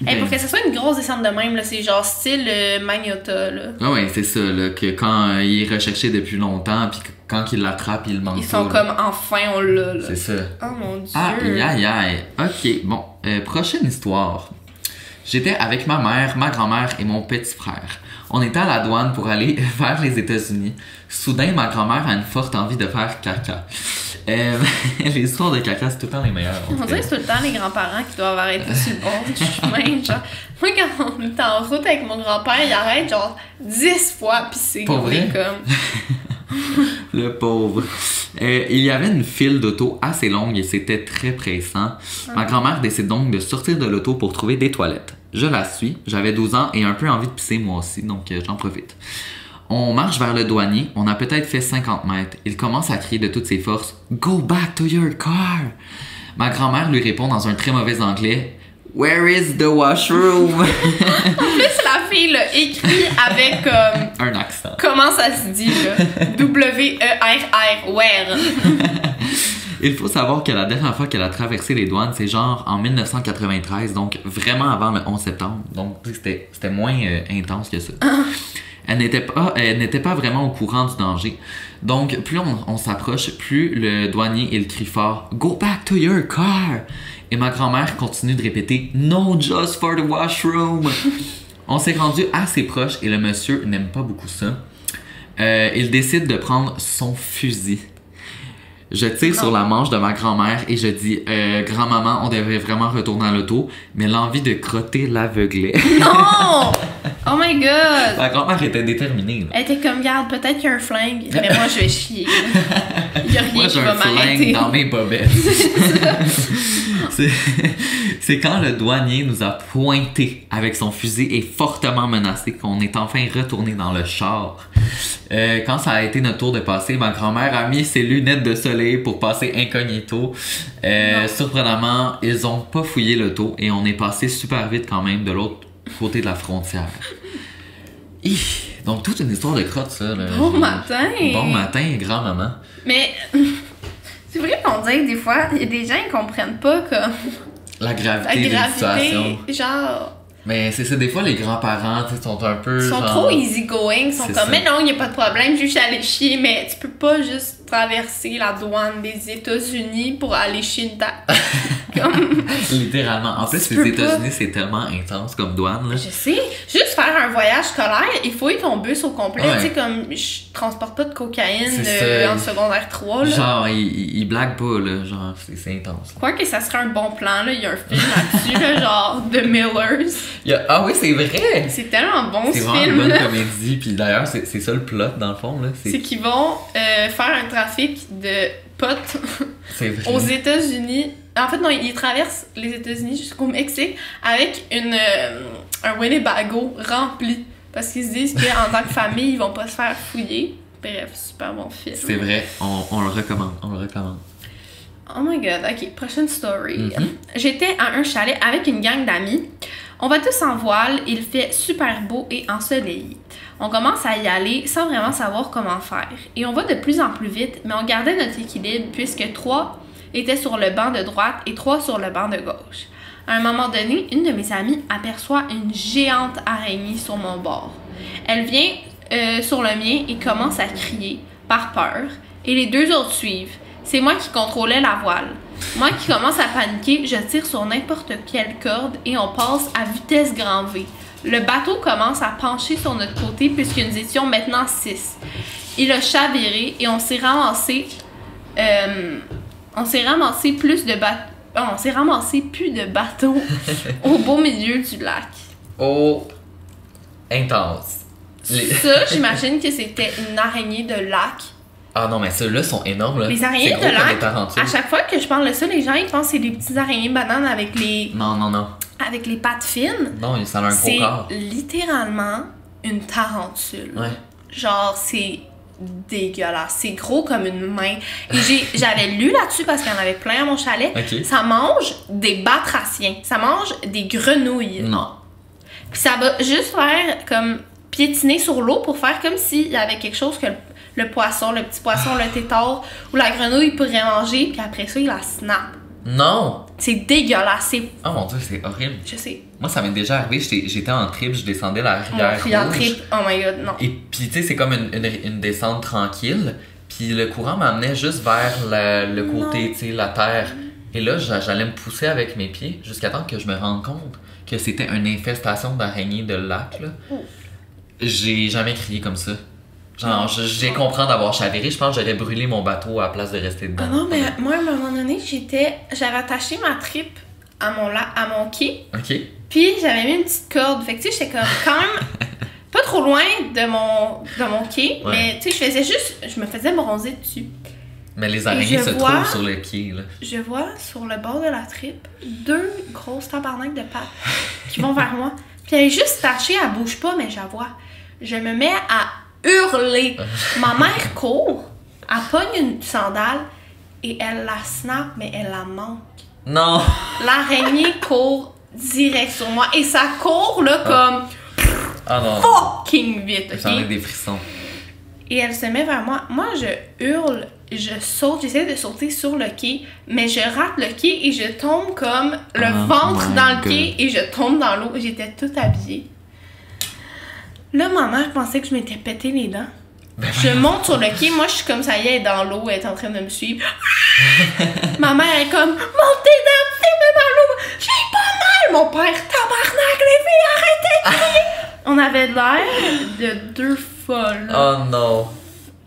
Eh, pour Ben. que ce soit une grosse descente de même, là, c'est genre style euh, Magnota, là. Ah ouais, c'est ça, là, que quand euh, il est recherché depuis longtemps, puis quand il l'attrape, il le manque Ils sont pas, là. comme enfin on l'a. C'est ça. Oh mon dieu. Aïe, aïe, aïe. Ok, bon. euh, prochaine histoire. J'étais avec ma mère, ma grand-mère et mon petit frère. On était à la douane pour aller [LAUGHS] vers les États-Unis. Soudain, ma grand-mère a une forte envie de faire caca. Euh, [LAUGHS] les histoires de caca, c'est tout le temps les meilleures. On dirait que c'est tout le temps les grands-parents qui doivent arrêter sur le bord du chemin. [LAUGHS] Genre, moi, quand on est en route avec mon grand-père, il arrête genre 10 fois, pis c'est comme. Le pauvre. Euh, il y avait une file d'auto assez longue et c'était très pressant. Ma grand-mère décide donc de sortir de l'auto pour trouver des toilettes. Je la suis, j'avais 12 ans et un peu envie de pisser moi aussi, donc euh, j'en profite. On marche vers le douanier, on a peut-être fait 50 mètres. Il commence à crier de toutes ses forces Go back to your car! Ma grand-mère lui répond dans un très mauvais anglais Where is the washroom? [LAUGHS] Fille l'a écrit avec comme. [LAUGHS] un accent. Comment ça se dit, là? [LAUGHS] W-E-R-R, where? [LAUGHS] Il faut savoir que la dernière fois qu'elle a traversé les douanes, c'est genre en 1993, donc vraiment avant le 11 septembre. Donc c'était c'était moins euh, intense que ça. Elle n'était pas, elle n'était pas vraiment au courant du danger. Donc plus on, on s'approche, plus le douanier il crie fort Go back to your car. Et ma grand-mère continue de répéter No, just for the washroom. On s'est rendu assez proche et le monsieur n'aime pas beaucoup ça. Euh, il décide de prendre son fusil. Je tire sur la manche de ma grand-mère et je dis euh, Grand-maman, on devrait vraiment retourner à l'auto, mais l'envie de crotter l'aveuglait. [LAUGHS] Non! [LAUGHS] Oh my god! ma grand-mère était déterminée. là. Elle était comme, garde, peut-être qu'il y a un flingue, mais moi je vais chier. [LAUGHS] Il y a rien Moi, qui j'ai va un flingue m'arrêter. dans mes bobettes. C'est- C'est quand le douanier nous a pointé avec son fusil et fortement menacé qu'on est enfin retourné dans le char. Euh, quand ça a été notre tour de passer, ma grand-mère a mis ses lunettes de soleil pour passer incognito. Euh, surprenamment, ils ont pas fouillé l'auto et on est passé super vite quand même de l'autre côté de la frontière. [LAUGHS] Hi, Donc, toute une histoire de crotte, ça. Là. Bon matin! Bon matin, grand-maman. Mais [LAUGHS] c'est vrai qu'on dit que des fois, il y a des gens qui comprennent pas comme La la gravité de la situation. gravité. Genre, Mais c'est ça, des fois, les grands-parents, tu sais, sont un peu. ils sont genre- trop easygoing, ils sont comme, ça. mais non, il n'y a pas de problème, juste aller chier, mais tu peux pas juste traverser la douane des États-Unis pour aller chier une [LAUGHS] comme, Littéralement. En plus, les. États-Unis, c'est tellement intense comme douane, là. je sais, juste faire un voyage scolaire, il faut ton bus au complet, Ouais. tu sais, comme, je transporte pas de cocaïne C'est euh, en secondaire 3, là. Genre, ils, ils, ils blaguent pas, là. Genre, c'est c'est intense. Quoi que ça serait un bon plan, là, il y a un film là-dessus, là, [LAUGHS] genre The Millers. Il a- Ah oui, c'est vrai! C'est tellement bon C'est ce vraiment une bonne comédie, puis d'ailleurs, c'est c'est ça le plot, dans le fond, là. C'est C'est qu'ils vont euh, faire un trafic de potes [LAUGHS] aux États-Unis. En fait, non, ils traversent les États-Unis jusqu'au Mexique avec une, euh, un Winnebago rempli. Parce qu'ils se disent qu'en tant que famille, ils vont pas se faire fouiller. Bref, super bon film. C'est vrai, on, on le recommande, on le recommande. Oh my god, ok, prochaine story. Mhm. J'étais à un chalet avec une gang d'amis. On va tous en voile, il fait super beau et ensoleillé. On commence à y aller sans vraiment savoir comment faire. Et on va de plus en plus vite, mais on gardait notre équilibre puisque trois étaient sur le banc de droite et trois sur le banc de gauche. À un moment donné, une de mes amies aperçoit une géante araignée sur mon bord. Elle vient euh, sur le mien et commence à crier par peur, et les deux autres suivent. C'est moi qui contrôlais la voile. Moi qui commence à paniquer, je tire sur n'importe quelle corde et on passe à vitesse grand V. Le bateau commence à pencher sur notre côté puisque nous étions maintenant six. Il a chaviré et on s'est ramassé. euh, on s'est ramassé plus de bateaux. On s'est ramassé plus de bateaux [LAUGHS] au beau milieu du lac. Oh, intense. Les- Ça, j'imagine que c'était une araignée de lac. Ah non, mais ceux-là sont énormes, là. Les araignées C'est de lac. À chaque fois que je parle de ça, les gens ils pensent que c'est des petites araignées bananes avec les, Non, non, non. avec les pattes fines. Non, ça a un gros C'est corps. littéralement une tarentule. Ouais. Genre, c'est dégueulasse. C'est gros comme une main. Et [LAUGHS] j'avais lu là-dessus parce qu'il y en avait plein à mon chalet. Ok. Ça mange des batraciens. Ça mange des grenouilles. Non. Puis ça va juste faire comme piétiner sur l'eau pour faire comme s'il y avait quelque chose que le, le poisson, le petit poisson, le tétard ou la grenouille pourrait manger. Puis après ça, il la snap. Non! C'est dégueulasse. Oh mon dieu, c'est horrible. Je sais. Moi, ça m'est déjà arrivé, j'étais en trip, je descendais la rivière client rouge. trip. Oh my god, non. Et puis, tu sais, c'est comme une, une, une descente tranquille. Puis le courant m'amenait juste vers la- le côté, tu sais, la terre. Et là, j'a- j'allais me pousser avec mes pieds jusqu'à temps que je me rende compte que c'était une infestation d'araignées de lac, là. J'ai jamais crié comme ça. Genre, je- j'ai compris d'avoir chaviré. Je pense que j'aurais brûlé mon bateau à la place de rester dedans. Ah non, mais moi, à un moment donné, j'étais. J'avais attaché ma trip à mon, la... à mon quai. Ok. Puis j'avais mis une petite corde. Fait que tu sais, j'étais comme quand même [LAUGHS] pas trop loin de mon, de mon quai. Ouais. Mais tu sais, je faisais juste. Je me faisais bronzer dessus. Mais les araignées se vois- trouvent sur le quai, là. Je vois sur le bord de la trip deux grosses tabarnak de pattes qui vont vers moi. [LAUGHS] Puis elle est juste tachée, elle bouge pas, mais je la vois. Je me mets à hurler. Ma mère court, elle pogne une sandale et elle la snap, mais elle la manque. Non! L'araignée [LAUGHS] court direct sur moi et ça court là comme Ah non. fucking vite, J'en ai ok? des frissons. Et elle se met vers moi. Moi, je hurle, je saute, j'essaie de sauter sur le quai, mais je rate le quai et je tombe comme le Oh ventre dans le quai et je tombe dans l'eau. J'étais toute habillée. Là, ma mère pensait que je m'étais pété les dents. Ben Je monte sur le quai, moi je suis comme ça y est, elle est dans l'eau, elle est en train de me suivre. [LAUGHS] ma mère est comme Monte tes dents, fais dans l'eau, j'ai pas mal! Mon père, tabarnak, les filles, arrêtez de crier! [LAUGHS] On avait l'air de deux folles. Oh non!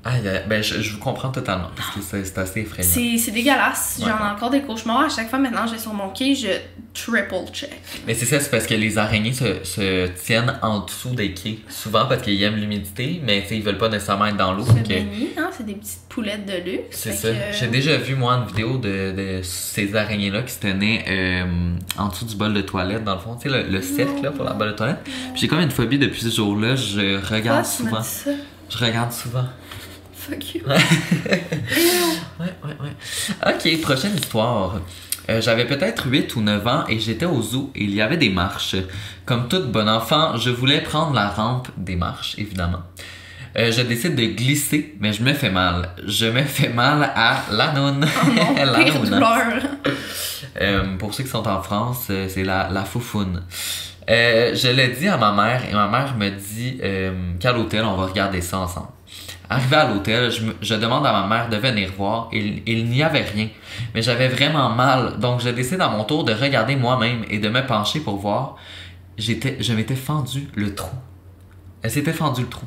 Aïe, aïe, ben je, je vous comprends totalement parce que c'est c'est assez effrayant. C'est c'est dégueulasse. J'en ai encore des cauchemars. À chaque fois maintenant, je vais sur mon quai, je triple check. Mais c'est ça, c'est parce que les araignées se, se tiennent en dessous des quais. Souvent parce qu'ils aiment l'humidité, mais tu sais, ils veulent pas nécessairement être dans l'eau. Fait que- hein, c'est des petites poulettes de luxe. C'est ça. que- J'ai déjà vu, moi, une vidéo de, de ces araignées-là qui se tenaient euh, en dessous du bol de toilette, dans le fond. Tu sais, le, le cercle là, pour la bol de toilette. Puis j'ai comme une phobie depuis ce jour-là. Je regarde tu m'as souvent. dit ça? Je regarde souvent. Fuck you. [LAUGHS] Ouais, ouais, ouais. Ok, prochaine histoire. Euh, J'avais peut-être 8 ou 9 ans et j'étais au zoo et il y avait des marches. Comme tout bon enfant, je voulais prendre la rampe des marches, évidemment. Euh, je décide de glisser, mais je me fais mal. Je me fais mal à la noune. Oh non, [LAUGHS] La pire noune. douleur. Euh, pour ceux qui sont en France, c'est la, la foufoune. Euh, je l'ai dit à ma mère et ma mère me dit qu'à l'hôtel, on va regarder ça ensemble. Arrivé à l'hôtel, je, je demande à ma mère de venir voir il, il n'y avait rien. Mais j'avais vraiment mal, donc je décide à mon tour de regarder moi-même et de me pencher pour voir. J'étais, je m'étais fendu le trou. Elle s'était fendu le trou.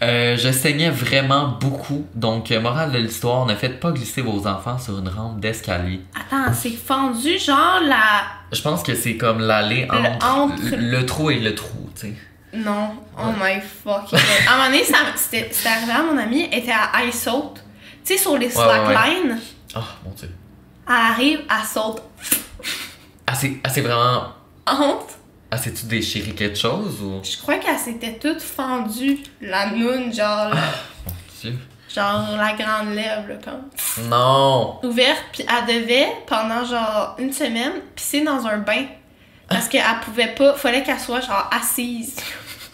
Euh, je saignais vraiment beaucoup, donc euh, morale de l'histoire, ne faites pas glisser vos enfants sur une rampe d'escalier. Attends, c'est fendu, genre la. Je pense que c'est comme l'allée entre, le trou et le trou, tu sais. Non, oh my fuck. à un moment donné, ça- c'était c'était arrivé à mon amie, elle était à Ice Saute. Tu sais, sur les Ouais, ouais, ouais. slacklines, Oh mon dieu. elle arrive, elle saute. Ah, c'est ah, vraiment. Honte. Ah, c'est-tu déchiré quelque chose ou? Je crois qu'elle s'était toute fendue, la noune, genre, Mon dieu. genre la grande lèvre, là, comme. Non! Ouverte, puis elle devait, pendant genre une semaine, pisser dans un bain. Parce qu'elle pouvait pas, fallait qu'elle soit genre assise.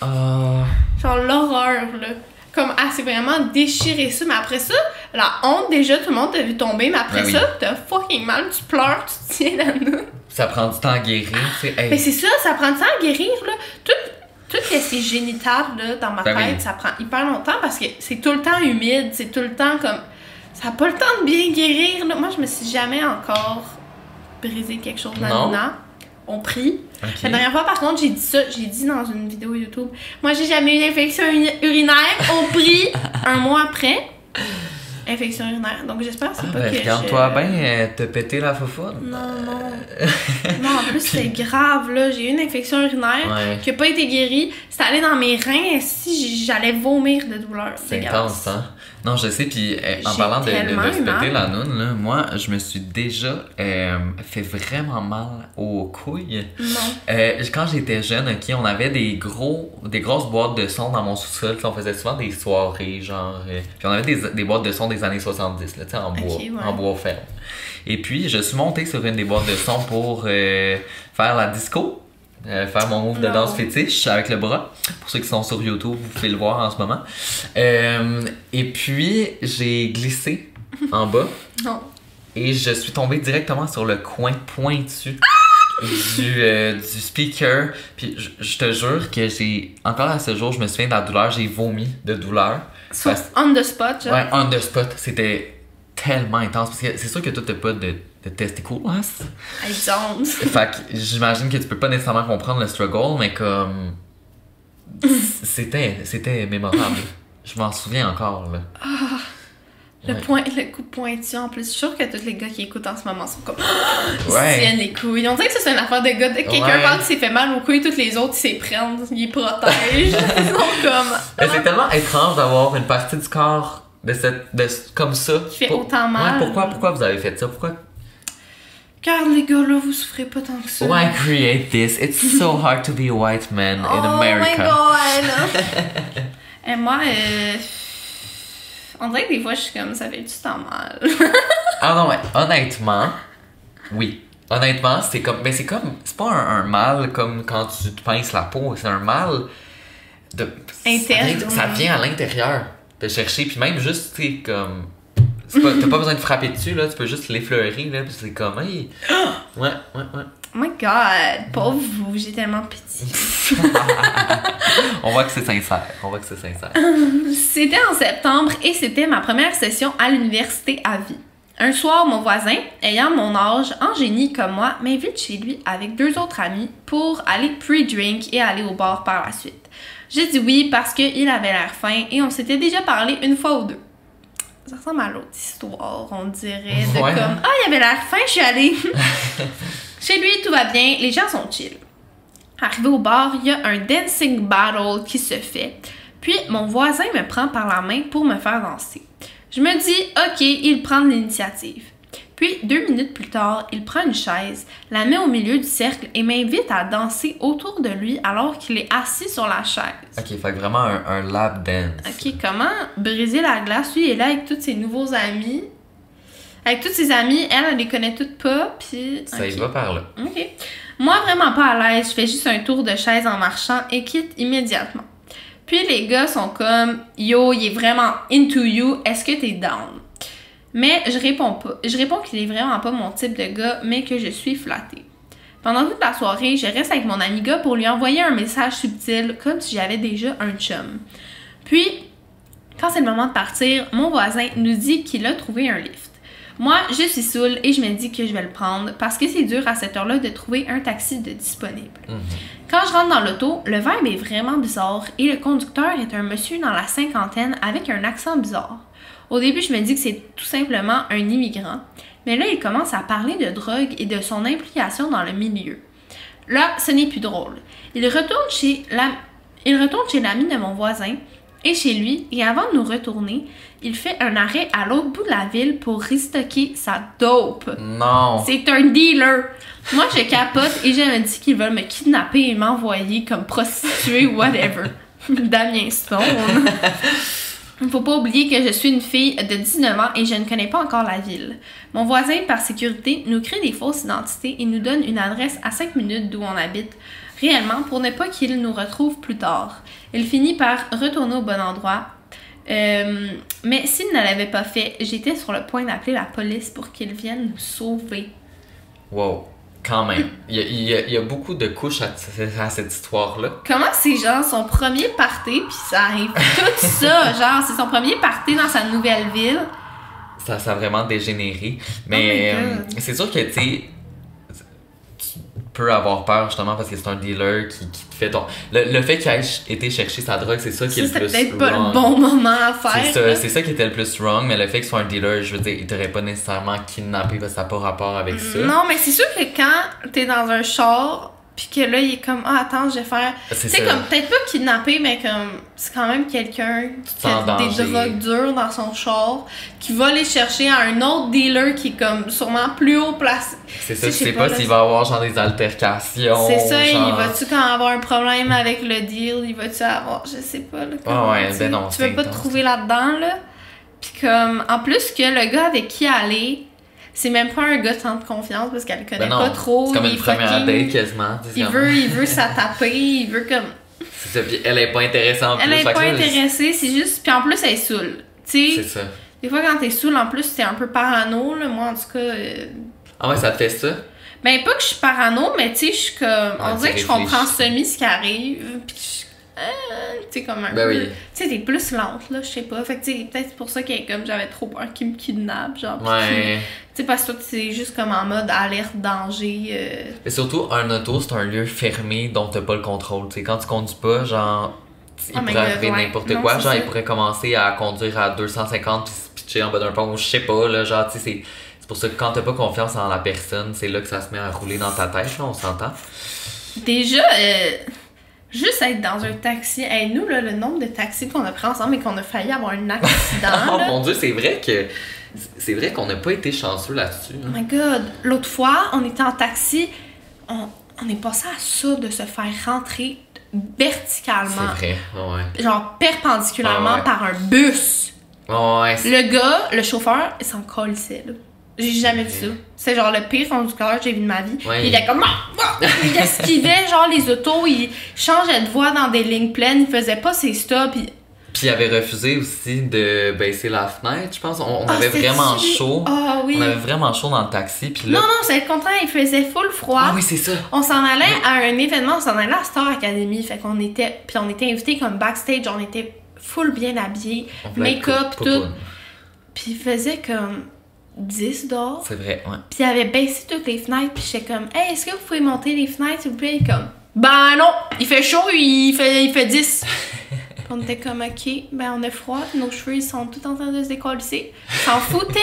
Ah. Genre l'horreur, là. Comme, elle s'est vraiment déchiré ça. Mais après ça, la honte, déjà, tout le monde t'a vu tomber. Mais après Ben oui. ça, t'as fucking mal, tu pleures, tu tiens la noune. Ça prend du temps à guérir, tu sais. Hey. Mais c'est ça, ça prend du temps à guérir, là. Tout, tout ce qui est génital, là, dans ma Ben tête, oui. ça prend hyper longtemps parce que c'est tout le temps humide, c'est tout le temps comme. Ça n'a pas le temps de bien guérir, là. Moi, je me suis jamais encore brisé quelque chose dans On prie. La dernière fois, par contre, j'ai dit ça, j'ai dit dans une vidéo YouTube. Moi, j'ai jamais eu d'infection urinaire. On prie [LAUGHS] un mois après. Infection urinaire. Donc, j'espère que c'est Ah, pas ben, que. regarde-toi je- bien, euh, te péter la foufoune. Non, non. [LAUGHS] non, en plus, c'est grave, là. J'ai eu une infection urinaire Ouais. qui a pas été guérie. C'était allé dans mes reins. Si j'allais vomir de douleur. C'est C'est intense, hein? Non, je sais, puis euh, en parlant de, de, de se péter la noune, là, moi, je me suis déjà euh, fait vraiment mal aux couilles. Non. Euh, quand j'étais jeune, ok, on avait des gros, des grosses boîtes de son dans mon sous-sol. On faisait souvent des soirées, genre. puis on avait des, des boîtes de son des années 70, là, en bois, ouais. en bois ferme. Et puis, je suis monté sur une des boîtes de son pour faire la disco. Euh, faire mon move de Non. danse fétiche avec le bras. Pour ceux qui sont sur YouTube, vous pouvez le voir en ce moment. Euh, et puis, j'ai glissé en bas [LAUGHS] Non. et je suis tombé directement sur le coin pointu du, euh, du speaker. Puis je, je te jure que j'ai, encore à ce jour, je me souviens de la douleur, j'ai vomi de douleur. So, Parce- on the spot, genre? Ouais, on the spot, c'était tellement intense. Parce que c'est sûr que toi, t'as pas de, de testicules. I don't. fait que j'imagine que tu peux pas nécessairement comprendre le struggle, mais comme. [LAUGHS] C'était, c'était mémorable. Je m'en souviens encore, là. Le, Ouais. point, le coup pointu en plus. Je suis sûre que tous les gars qui écoutent en ce moment sont comme. [GASPS] Ils se tiennent les couilles. On dirait que ça, c'est une affaire de gars. Quelqu'un Ouais. parle qui s'est fait mal aux couilles, tous les autres, ils s'y prennent. Ils protègent. [LAUGHS] ils sont comme. C'est tellement étrange d'avoir une partie du corps de cette, de, comme ça. Qui fait Pour- autant mal. Pourquoi, pourquoi vous avez fait ça? Pourquoi? Regarde, les gars, là, vous souffrez pas tant que ça. Why create this? It's so [LAUGHS] hard to be a white man in oh America. my god! [LAUGHS] Et moi, euh, on dirait que des fois, je suis comme, ça fait du temps mal. [LAUGHS] Ah non, ouais, honnêtement, oui. Honnêtement, c'est comme. Ben, c'est comme. C'est pas un, un mal comme quand tu te pinces la peau, c'est un mal de. Interne. Ça vient, ça vient à l'intérieur de chercher, puis même juste, tu sais, comme. T'as pas besoin de frapper dessus, là, tu peux juste l'effleurer, là, puis c'est comme. Hey. [GASPS] Ouais, ouais, ouais. Oh my god, pauvre vous, j'ai tellement pitié. [LAUGHS] On voit que c'est sincère. On voit que c'est sincère. [LAUGHS] C'était en septembre et c'était ma première session à l'université à vie. Un soir, mon voisin, ayant mon âge, en génie comme moi, m'invite chez lui avec deux autres amis pour aller pre-drink et aller au bar par la suite. J'ai dit oui parce qu'il avait l'air fin et on s'était déjà parlé une fois ou deux. Ça ressemble à l'autre histoire, on dirait, de Ouais. comme Ah, il avait l'air fin, je suis allée. [LAUGHS] Chez lui, tout va bien, les gens sont chill. Arrivé au bar, il y a un dancing battle qui se fait. Puis mon voisin me prend par la main pour me faire danser. Je me dis, ok, il prend l'initiative. Puis deux minutes plus tard, il prend une chaise, la met au milieu du cercle et m'invite à danser autour de lui alors qu'il est assis sur la chaise. Ok, fait vraiment un, un lap dance. Ok, comment briser la glace? Lui, il est là avec tous ses nouveaux amis. Avec toutes ses amies, elle, elle les connaît toutes pas, puis... Ça y va par là. OK. Moi, vraiment pas à l'aise. Je fais juste un tour de chaise en marchant et quitte immédiatement. Puis les gars sont comme Yo, il est vraiment into you. Est-ce que t'es down? Mais je réponds pas. Je réponds qu'il est vraiment pas mon type de gars, mais que je suis flattée. Pendant toute la soirée, je reste avec mon ami gars pour lui envoyer un message subtil, comme si j'avais déjà un chum. Puis, quand c'est le moment de partir, mon voisin nous dit qu'il a trouvé un lift. Moi, je suis saoule et je me dis que je vais le prendre parce que c'est dur à cette heure-là de trouver un taxi de disponible. Mhm. Quand je rentre dans l'auto, le vibe est vraiment bizarre et le conducteur est un monsieur dans la cinquantaine avec un accent bizarre. Au début, je me dis que c'est tout simplement un immigrant, mais là, il commence à parler de drogue et de son implication dans le milieu. Là, ce n'est plus drôle. Il retourne chez la... il retourne chez l'ami de mon voisin et chez lui, et avant de nous retourner, il fait un arrêt à l'autre bout de la ville pour restocker sa dope. Non. C'est un dealer. Moi, je capote et je me dis qu'ils veulent me kidnapper et m'envoyer comme prostituée ou whatever. [LAUGHS] Damien Stone. Il faut pas oublier que je suis une fille de 19 ans et je ne connais pas encore la ville. Mon voisin, par sécurité, nous crée des fausses identités et nous donne une adresse à 5 minutes d'où on habite, réellement pour ne pas qu'il nous retrouve plus tard. Il finit par retourner au bon endroit. Euh, mais s'il ne l'avait pas fait, j'étais sur le point d'appeler la police pour qu'ils viennent nous sauver. Wow. Quand même. Il y a, il y a- il y a beaucoup de couches à, à cette histoire-là. Comment c'est genre son premier party, puis ça arrive tout ça, [LAUGHS] genre c'est son premier party dans sa nouvelle ville? Ça, ça a vraiment dégénéré. Oh Mais euh, c'est sûr que, tu sais, tu peux avoir peur justement parce que c'est un dealer qui, qui te fait ton. Le, le fait qu'il ait été chercher sa drogue, c'est ça qui est Ça, le c'est plus peut-être pas wrong. le bon moment à faire. C'est ça, c'est ça qui était le plus wrong, mais le fait qu'il soit un dealer, je veux dire, il t'aurait pas nécessairement kidnappé parce que ça n'a pas rapport avec ça. Non, mais c'est sûr que quand t'es dans un char, puis que là, il est comme, ah, attends, je vais faire. Tu C'est sais, comme, peut-être pas kidnappé, mais comme, c'est quand même quelqu'un qui a des drogues dures dans son char, qui va les chercher à un autre dealer qui est comme, sûrement plus haut placé. C'est ça, Je tu sais pas, s'il va avoir genre des altercations. C'est ça, il va-tu quand avoir un problème avec le deal, il va-tu avoir, je sais pas, là, comment, ouais, tu- ben non, Tu veux pas te trouver là-dedans, là. Puis comme, en plus que le gars avec qui aller, c'est même pas un gars de centre confiance parce qu'elle le connaît Ben non, pas trop. C'est comme une est première date quasiment. Il veut, il veut ça taper, il veut comme. C'est ça, puis elle est pas intéressante en Elle plus. est fait que pas intéressée, c'est juste. Puis en plus, elle est saoule. Tu C'est ça. des fois quand t'es saoule, en plus, t'es un peu parano, là. Moi, en tout cas. euh, Ah ouais, ça te fait ça? Ben, pas que je suis parano, mais tu sais, je suis comme. on dirait que je comprends semi ce qui arrive. Puis. Euh, tu sais, comme un Ben peu. oui. Tu sais, t'es plus lente, là, je sais pas. Fait que, tu sais, peut-être pour ça que comme j'avais trop peur qu'il me kidnappe, genre. Ouais. Tu sais, parce que toi, c'est juste comme en mode alerte, danger. euh, Mais surtout, un auto, c'est un lieu fermé dont t'as pas le contrôle. Tu sais, quand tu conduis pas, genre, il Oh my pourrait arriver ouais. n'importe quoi. Genre, ça. il pourrait commencer à conduire à 250 puis se pitcher en bas d'un pont, ou je sais pas, là. Genre, tu sais, c'est. C'est pour ça que quand t'as pas confiance en la personne, c'est là que ça se met à rouler dans ta tête, là, on s'entend. Déjà, euh, juste être dans un taxi. Hey, nous, là, le nombre de taxis qu'on a pris ensemble et qu'on a failli avoir un accident. [LAUGHS] oh là. mon dieu, c'est vrai que. C'est vrai qu'on n'a pas été chanceux là-dessus. Oh my god, l'autre fois, on était en taxi, on, on est passé à ça de se faire rentrer verticalement, C'est vrai, ouais. genre perpendiculairement Ah ouais. par un bus. Ouais, Le gars, le chauffeur, il s'en colissait, là. J'ai jamais vu ça. C'est genre le pire conducteur que j'ai vu de ma vie. Ouais. Il était comme. Ah! Ah! Il esquivait [LAUGHS] genre les autos, il changeait de voie dans des lignes pleines, il faisait pas ses stops. il- Puis il avait refusé aussi de baisser la fenêtre, je pense. On, on Ah, avait vraiment chaud. Ah oui. On avait vraiment chaud dans le taxi. Puis là. Non, non, c'est le contraire, il faisait full froid. Ah oui, c'est ça. On s'en allait à un événement, on s'en allait à Star Academy, fait qu'on était, puis on était invités comme backstage, on était full bien habillés, make-up, tout. Puis il faisait comme 10 dehors, C'est vrai, ouais. puis il avait baissé toutes les fenêtres, puis j'étais comme, hey, est-ce que vous pouvez monter les fenêtres, s'il vous plaît? Comme, ben non, il fait chaud, il fait, il fait 10. Puis [LAUGHS] on était comme, ok, ben on a froid, nos cheveux ils sont tout en train de se décoller. S'en foutait.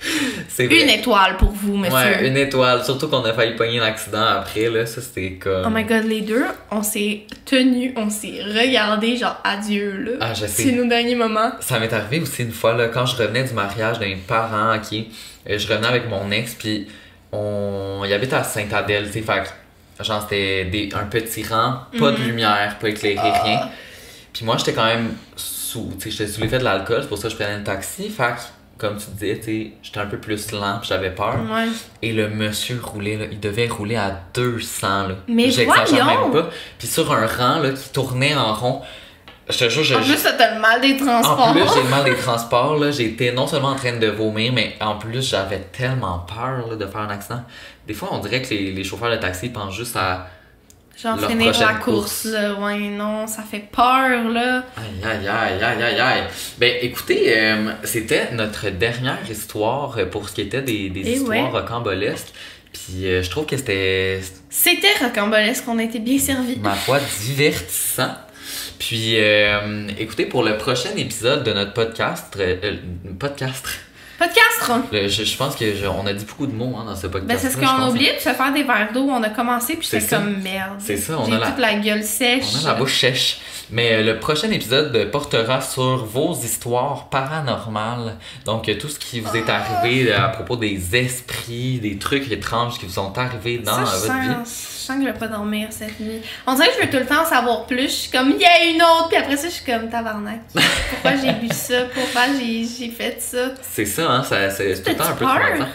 [LAUGHS] C'est vrai. Une étoile pour vous, monsieur. Ouais, une étoile. Surtout qu'on a failli pogner l'accident après, là. Ça, c'était comme. Oh my god, les deux, on s'est tenus, on s'est regardés, genre adieu, là. Ah, je sais. C'est nos derniers moments. Ça m'est arrivé aussi une fois, là, quand je revenais du mariage d'un parent, ok. euh, je revenais avec mon ex, puis on. Il habite à Saint-Adèle, tu sais. Fait genre, c'était des... un petit rang, pas de Mhm. lumière, pas éclairé, Ah. rien. Puis moi, j'étais quand même sous. Tu sais, j'étais sous l'effet de l'alcool, c'est pour ça que je prenais le taxi. Fait comme tu disais, tu sais, j'étais un peu plus lent, j'avais peur. Ouais. Et le monsieur roulait, là, il devait rouler à 200, là. Mais J'exagère même pas. Puis sur un rang, là, qui tournait en rond, je te jure, je... En plus, t'as le mal des en transports. plus, j'ai le mal des [LAUGHS] transports, là. J'étais non seulement en train de vomir, mais en plus, j'avais tellement peur, là, de faire un accident. Des fois, on dirait que les, les chauffeurs de taxi pensent juste à... Genre Leur finir la course, là. Ouais, non, ça fait peur, là. Aïe, aïe, aïe, aïe, aïe, aïe. Ben, écoutez, euh, c'était notre dernière histoire pour ce qui était des, des Eh histoires ouais. rocambolesques. Puis euh, je trouve que c'était, C'était rocambolesque, on a été bien servis. ma foi, divertissant. Puis, euh, écoutez, pour le prochain épisode de notre podcast, euh, podcast, Podcast, le- je, je pense que je- on a dit beaucoup de mots hein, dans ce podcast. Ben, c'est ce qu'on a oublié de se faire des verres d'eau. On a commencé, puis C'est comme merde. C'est ça, on a la- toute la gueule sèche. On a la bouche sèche. Mais euh, le prochain épisode portera sur vos histoires paranormales. Donc, euh, tout ce qui vous est arrivé euh, à propos des esprits, des trucs étranges qui vous sont arrivés dans Ça, euh, votre vie. sens, je sens que je vais pas dormir cette nuit. On dirait que je veux tout le temps en savoir plus. Je suis comme, il y a une autre, puis après ça, je suis comme, tabarnak. Pourquoi j'ai bu ça? Pourquoi j'ai fait ça? C'est ça, hein, ça- c'est tout le temps un peu peur?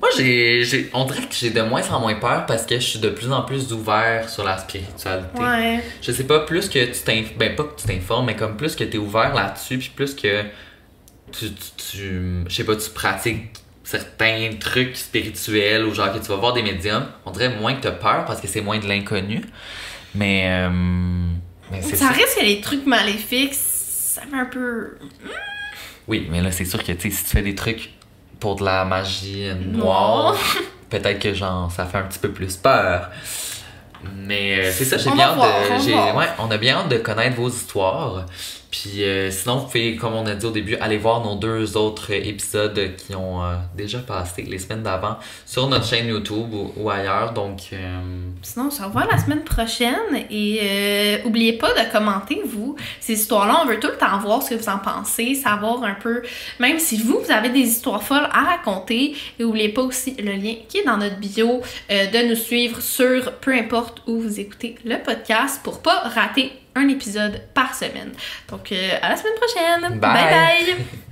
Moi, j'ai, j'ai- on dirait que j'ai de moins en moins peur parce que je suis de plus en plus ouvert sur la spiritualité. Ouais. Je sais pas, plus que tu t'informes, ben pas que tu t'informes, mais comme plus que tu es ouvert là-dessus, puis plus que tu, tu, tu- je sais pas, tu pratiques certains trucs spirituels ou genre que tu vas voir des médiums, on dirait moins que tu as peur parce que c'est moins de l'inconnu. Mais, euh, mais c'est Ça ça. risque que les trucs maléfiques, ça fait un peu. Oui, mais là, c'est sûr que tu sais, si tu fais des trucs pour de la magie Noire. [LAUGHS] peut-être que genre ça fait un petit peu plus peur. Mais euh, c'est ça, j'ai bien hâte de. ouais, on a bien hâte de connaître vos histoires. Puis euh, sinon, vous pouvez, comme on a dit au début, aller voir nos deux autres épisodes qui ont euh, déjà passé les semaines d'avant sur notre chaîne YouTube ou, ailleurs. Donc, euh, Sinon, on se revoit la semaine prochaine et oubliez pas de commenter, vous, ces histoires-là. On veut tout le temps voir ce que vous en pensez, savoir un peu, même si vous, vous avez des histoires folles à raconter. Et oubliez pas aussi le lien qui est dans notre bio de nous suivre sur peu importe où vous écoutez le podcast pour pas rater un épisode par semaine. Donc, euh, à la semaine prochaine. Bye. bye! bye. [LAUGHS]